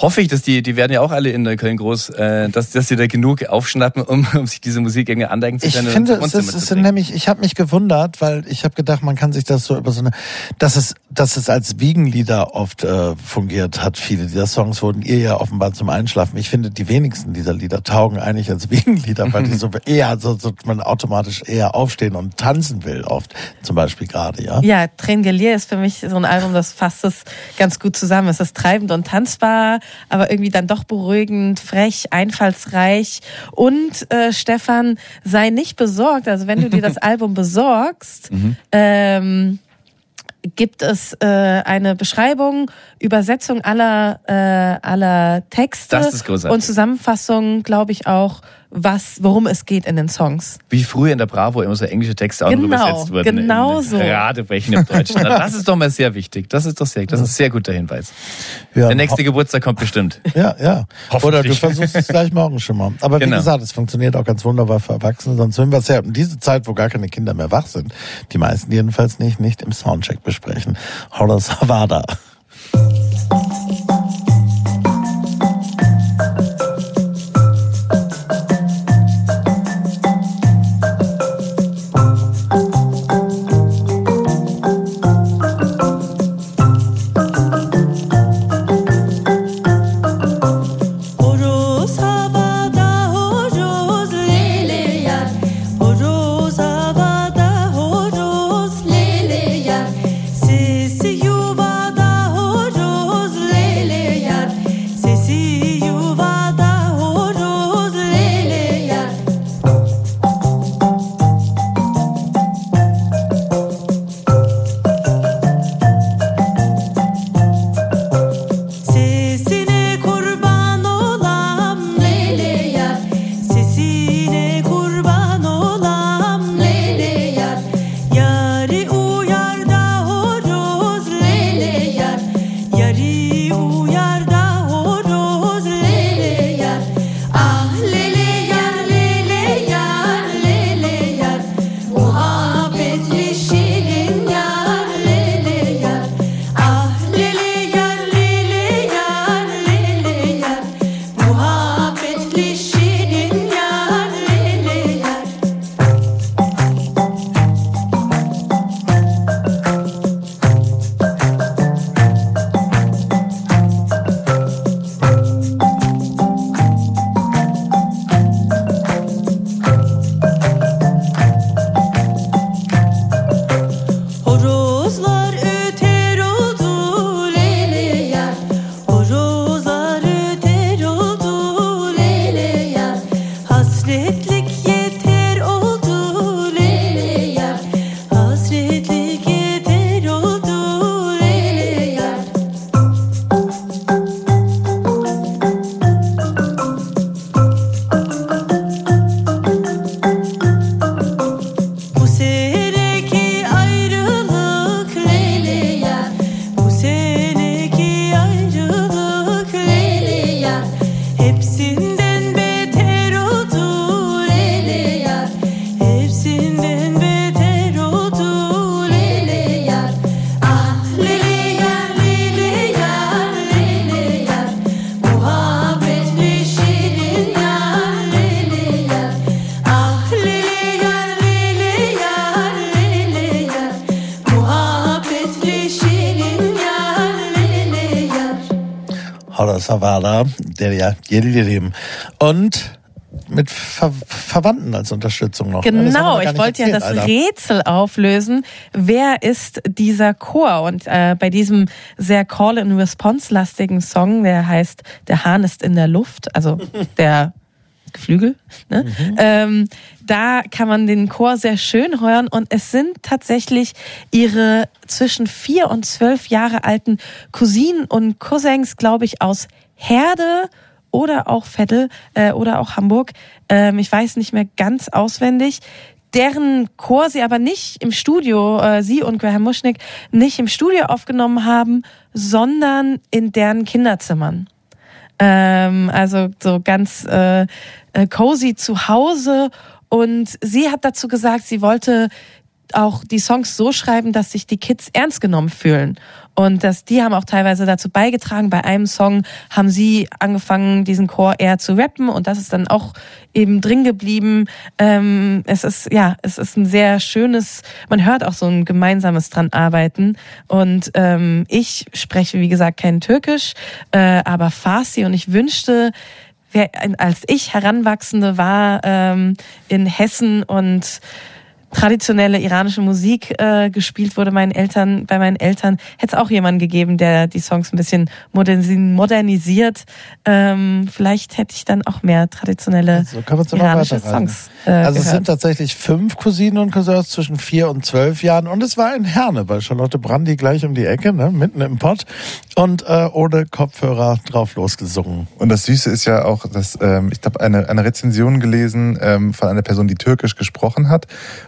hoffe ich, dass die, die werden ja auch alle in Neukölln groß, äh, dass, dass sie da genug aufschnappen, um, um sich diese Musik irgendwie andenken zu Ich können. und finde, es ist, es sind nämlich, ich habe mich gewundert, weil ich habe gedacht, man kann sich das so über so eine, dass es, dass es als Wiegenlieder oft äh, fungiert hat. Viele dieser Songs wurden ihr ja offenbar zum Einschlafen. Ich finde, die wenigsten dieser Lieder taugen eigentlich als Wiegenlieder, weil die so eher, so, so man automatisch eher aufstehen und tanzen will, oft zum Beispiel gerade, ja. Ja, Trengelier ist für mich so ein Album, das fasst es ganz gut zusammen. Es ist treibend und tanzbar, aber irgendwie dann doch beruhigend, frech, einfallsreich. Und äh, Stefan, sei nicht besorgt. Also wenn du dir das Album besorgst, Mhm. ähm, gibt es äh, eine Beschreibung, Übersetzung aller, äh, aller Texte Das ist und Zusammenfassung, glaube ich auch, was, worum es geht in den Songs. Wie früher in der Bravo immer so englische Texte auch Genau, übersetzt wurden. genau in so. Radebrechen im Deutschen. Na, Das ist doch mal sehr wichtig. Das ist doch sehr, das ist ein sehr guter Hinweis. Ja, Der nächste Geburtstag kommt bestimmt. Ja, ja. Oder du versuchst es gleich morgen schon mal. Aber wie Genau. gesagt, es funktioniert auch ganz wunderbar für Erwachsene. Sonst würden wir es ja in diese Zeit, wo gar keine Kinder mehr wach sind, die meisten jedenfalls nicht, nicht im Soundcheck besprechen. Horace Havada. Horace Havada, der ja Yildirim. Und mit Ver Verwandten als Unterstützung noch. Genau, ich wollte ja erzählt, das Alter. Rätsel auflösen. Wer ist dieser Chor? Und äh, bei diesem sehr Call-and-Response-lastigen Song, der heißt Der Hahn ist in der Luft, also der Geflügel, ne? ähm, da kann man den Chor sehr schön hören und es sind tatsächlich ihre zwischen vier und zwölf Jahre alten Cousinen und Cousins, glaube ich, aus Herde oder auch Vettel äh, oder auch Hamburg. Ähm, ich weiß nicht mehr ganz auswendig. Deren Chor sie aber nicht im Studio, äh, sie und Graham Muschnick, nicht im Studio aufgenommen haben, sondern in deren Kinderzimmern. Ähm, also so ganz äh, äh, cozy zu Hause. Und sie hat dazu gesagt, sie wollte auch die Songs so schreiben, dass sich die Kids ernst genommen fühlen. Und dass die haben auch teilweise dazu beigetragen. Bei einem Song haben sie angefangen, diesen Chor eher zu rappen und das ist dann auch eben drin geblieben. Ähm, es ist, ja, es ist ein sehr schönes, man hört auch so ein gemeinsames dran arbeiten. Und ähm, ich spreche, wie gesagt, kein Türkisch, äh, aber Farsi und ich wünschte, als ich Heranwachsende war ähm, in Hessen und traditionelle iranische Musik äh, gespielt wurde meinen Eltern, bei meinen Eltern, hätte es auch jemanden gegeben, der die Songs ein bisschen modernis- modernisiert. Ähm, vielleicht hätte ich dann auch mehr traditionelle So kann man es immer iranische. Songs äh, also es gehört. sind tatsächlich fünf Cousinen und Cousins zwischen vier und zwölf Jahren und es war in Herne bei Charlotte Brandy gleich um die Ecke, ne, mitten im Pott und äh, ohne Kopfhörer drauf losgesungen. Und das Süße ist ja auch, dass ähm, ich habe eine, eine Rezension gelesen ähm, von einer Person, die Türkisch gesprochen hat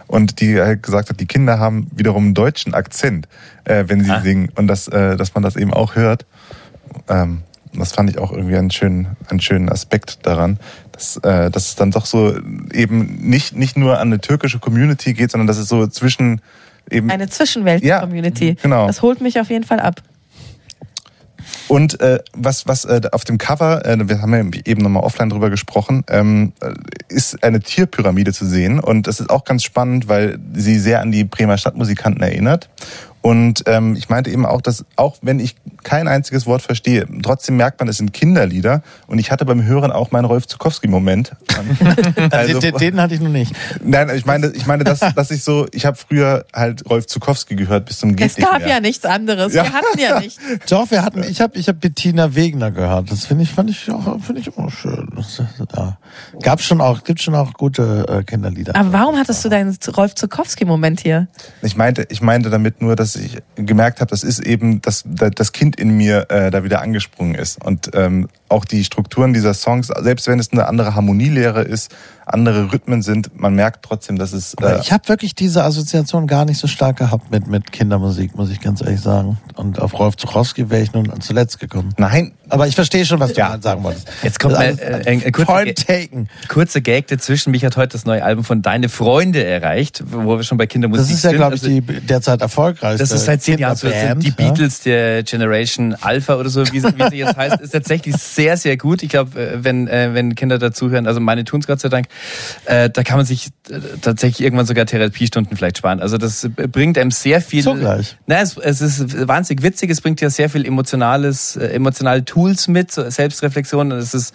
und die halt gesagt hat, die Kinder haben wiederum einen deutschen Akzent, äh, wenn sie singen und dass, äh, dass man das eben auch hört. Ähm, das fand ich auch irgendwie einen schönen, einen schönen Aspekt daran, dass, äh, dass es dann doch so eben nicht, nicht nur an eine türkische Community geht, sondern dass es so zwischen eben Eine Zwischenwelt-Community. genau. Das holt mich auf jeden Fall ab. Und äh, was, was äh, auf dem Cover, äh, wir haben ja eben nochmal offline drüber gesprochen, ähm, äh, ist eine Tierpyramide zu sehen. Und das ist auch ganz spannend, weil sie sehr an die Bremer Stadtmusikanten erinnert. Und ähm, ich meinte eben auch, dass auch wenn ich kein einziges Wort verstehe, trotzdem merkt man, es sind Kinderlieder. Und ich hatte beim Hören auch meinen Rolf Zukowski-Moment. Also, den, den hatte ich noch nicht. Nein, ich meine, ich meine, dass, dass ich so, ich habe früher halt Rolf Zukowski gehört bis zum Es gab mehr. ja nichts anderes. Ja. Wir hatten ja nichts. Doch, wir hatten, ich habe ich hab Bettina Wegner gehört. Das finde ich, fand ich auch, finde ich immer schön. Das, ja. Gab schon auch, gibt schon auch gute äh, Kinderlieder. Aber warum hattest du deinen Rolf Zukowski-Moment hier? Ich meinte, ich meinte damit nur, dass ich gemerkt habe, das ist eben, dass da- das Kind in mir äh, da wieder angesprungen ist. Und ähm, auch die Strukturen dieser Songs, selbst wenn es eine andere Harmonielehre ist, andere Rhythmen sind, man merkt trotzdem, dass es. Aber Äh, ich habe wirklich diese Assoziation gar nicht so stark gehabt mit, mit Kindermusik, muss ich ganz ehrlich sagen. Und auf Rolf Zuchowski wäre ich nun zuletzt gekommen. Nein. Aber ich verstehe schon, was du sagen wolltest. Jetzt kommt Das mal ist äh, ein, ein kurzer, Point taken. kurzer Gag dazwischen. Mich hat heute das neue Album von Deine Freunde erreicht, wo wir schon bei Kindermusik Das ist ja, sind. glaube ich, Also- die derzeit erfolgreichste. Das ist seit zehn Jahren so. Sind Kinderband, die ja. Beatles der Generation Alpha oder so, wie, sie- wie sie jetzt heißt, ist tatsächlich sehr, sehr gut. Ich glaube, äh, wenn, äh, wenn Kinder dazuhören, also meine tun's Gott sei Dank, äh, da kann man sich äh, tatsächlich irgendwann sogar Therapiestunden vielleicht sparen. Also das äh, bringt einem sehr viel. Zugleich. Na, es, es ist wahnsinnig witzig, es bringt ja sehr viel emotionales, äh, emotionale Tools mit, Selbstreflexion. Es ist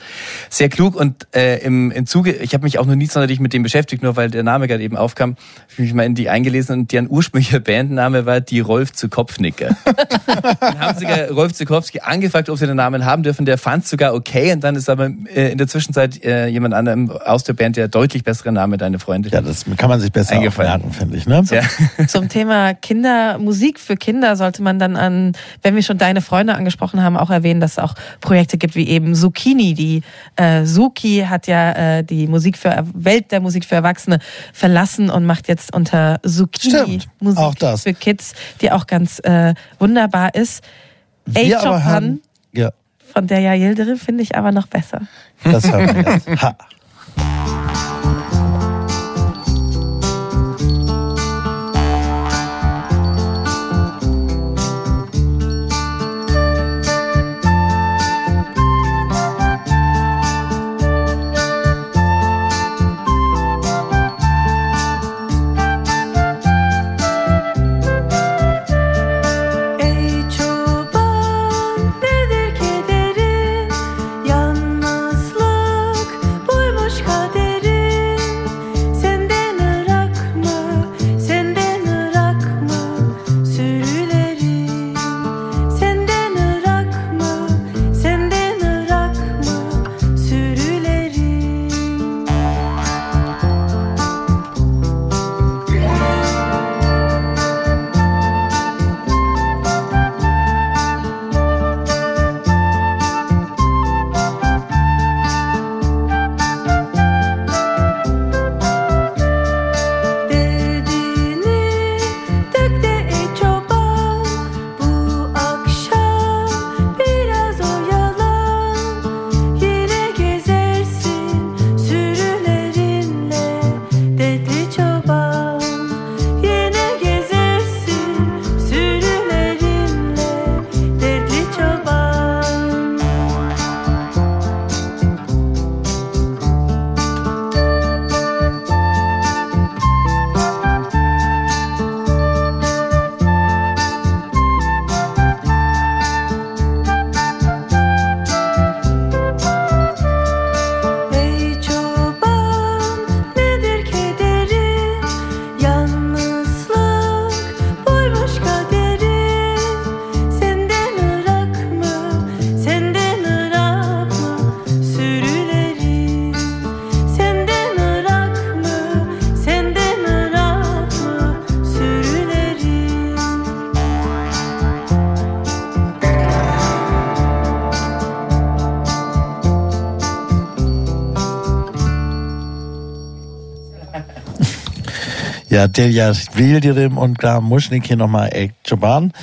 sehr klug und äh, im, im Zuge, ich habe mich auch noch nie sonderlich mit dem beschäftigt, nur weil der Name gerade eben aufkam, habe ich mich mal in die eingelesen und deren ursprünglicher Bandname war die Rolf zu Kopfnicker. Dann haben sogar Rolf Zukowski angefragt, ob sie den Namen haben dürfen. Der fand sogar okay und dann ist aber äh, in der Zwischenzeit äh, jemand anderem aus der Band der deutlich bessere Name, deine Freunde. Ja, das kann man sich besser merken, finde ich. Ne? Ja. Zum Thema Kinder, Musik für Kinder sollte man dann an, wenn wir schon deine Freunde angesprochen haben, auch erwähnen, dass es auch Projekte gibt wie eben Zucchini. Die äh, Suki hat ja äh, die Musik für Welt der Musik für Erwachsene verlassen und macht jetzt unter Zucchini Stimmt, Musik auch das. für Kids, die auch ganz äh, wunderbar ist. Wir aber Chopin haben, von der Yildirim finde ich aber noch besser. das hören wir jetzt. Ha. Ja, Delia Vildirim und Graham Muschnik hier nochmal Ek Joban.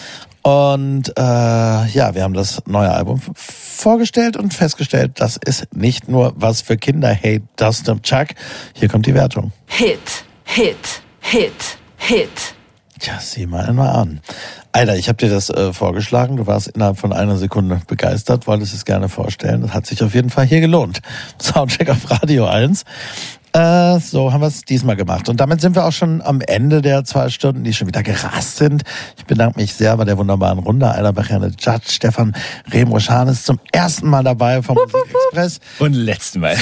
Und äh, ja, wir haben das neue Album vorgestellt und festgestellt, das ist nicht nur was für Kinder. Hey, Dustin Chuck, hier kommt die Wertung. Hit, Hit, Hit, Hit. Tja, sieh mal einmal an. Alter, ich habe dir das äh, vorgeschlagen. Du warst innerhalb von einer Sekunde begeistert, wolltest es gerne vorstellen. Das hat sich auf jeden Fall hier gelohnt. Soundcheck auf Radio 1. Äh, so haben wir es diesmal gemacht. Und damit sind wir auch schon am Ende der zwei Stunden, die schon wieder gerast sind. Ich bedanke mich sehr bei der wunderbaren Runde. Eilerbecher, Judge, Stefan Remroschan ist zum ersten Mal dabei vom Musikexpress. Und letzten Mal.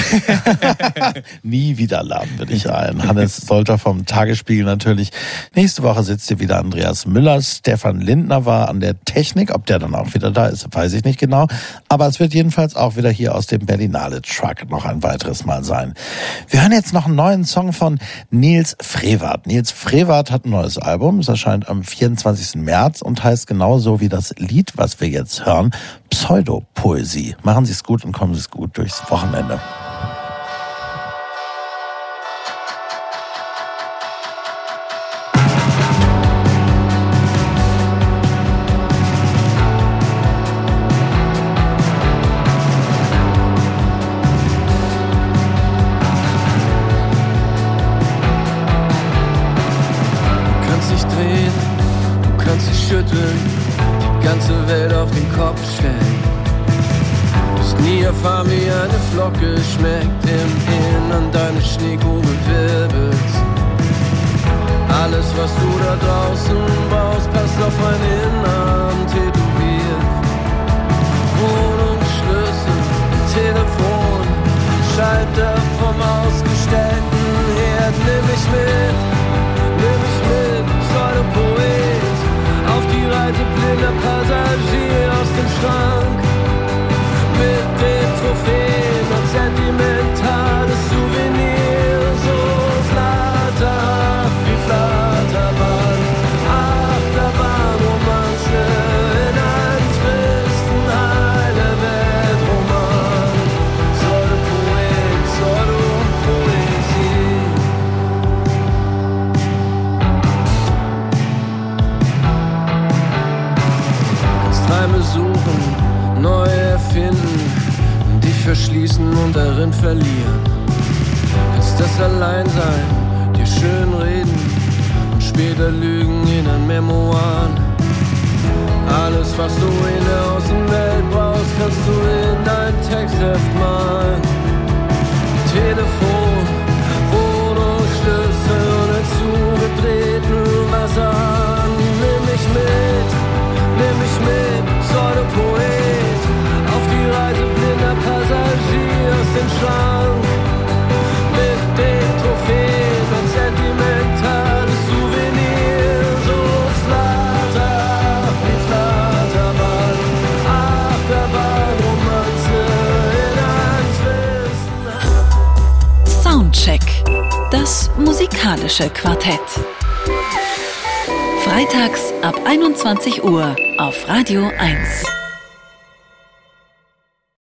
Nie wieder laden wir dich ein. Hannes Solter vom Tagesspiegel natürlich. Nächste Woche sitzt hier wieder Andreas Müller. Stefan Lindner war an der Technik. Ob der dann auch wieder da ist, weiß ich nicht genau. Aber es wird jedenfalls auch wieder hier aus dem Berlinale Truck noch ein weiteres Mal sein. Wir hören jetzt noch einen neuen Song von Nils Frevart. Nils Frevart hat ein neues Album. Es erscheint am 24. März und heißt genauso wie das Lied, was wir jetzt hören, Pseudopoesie. Machen Sie es gut und kommen Sie es gut durchs Wochenende.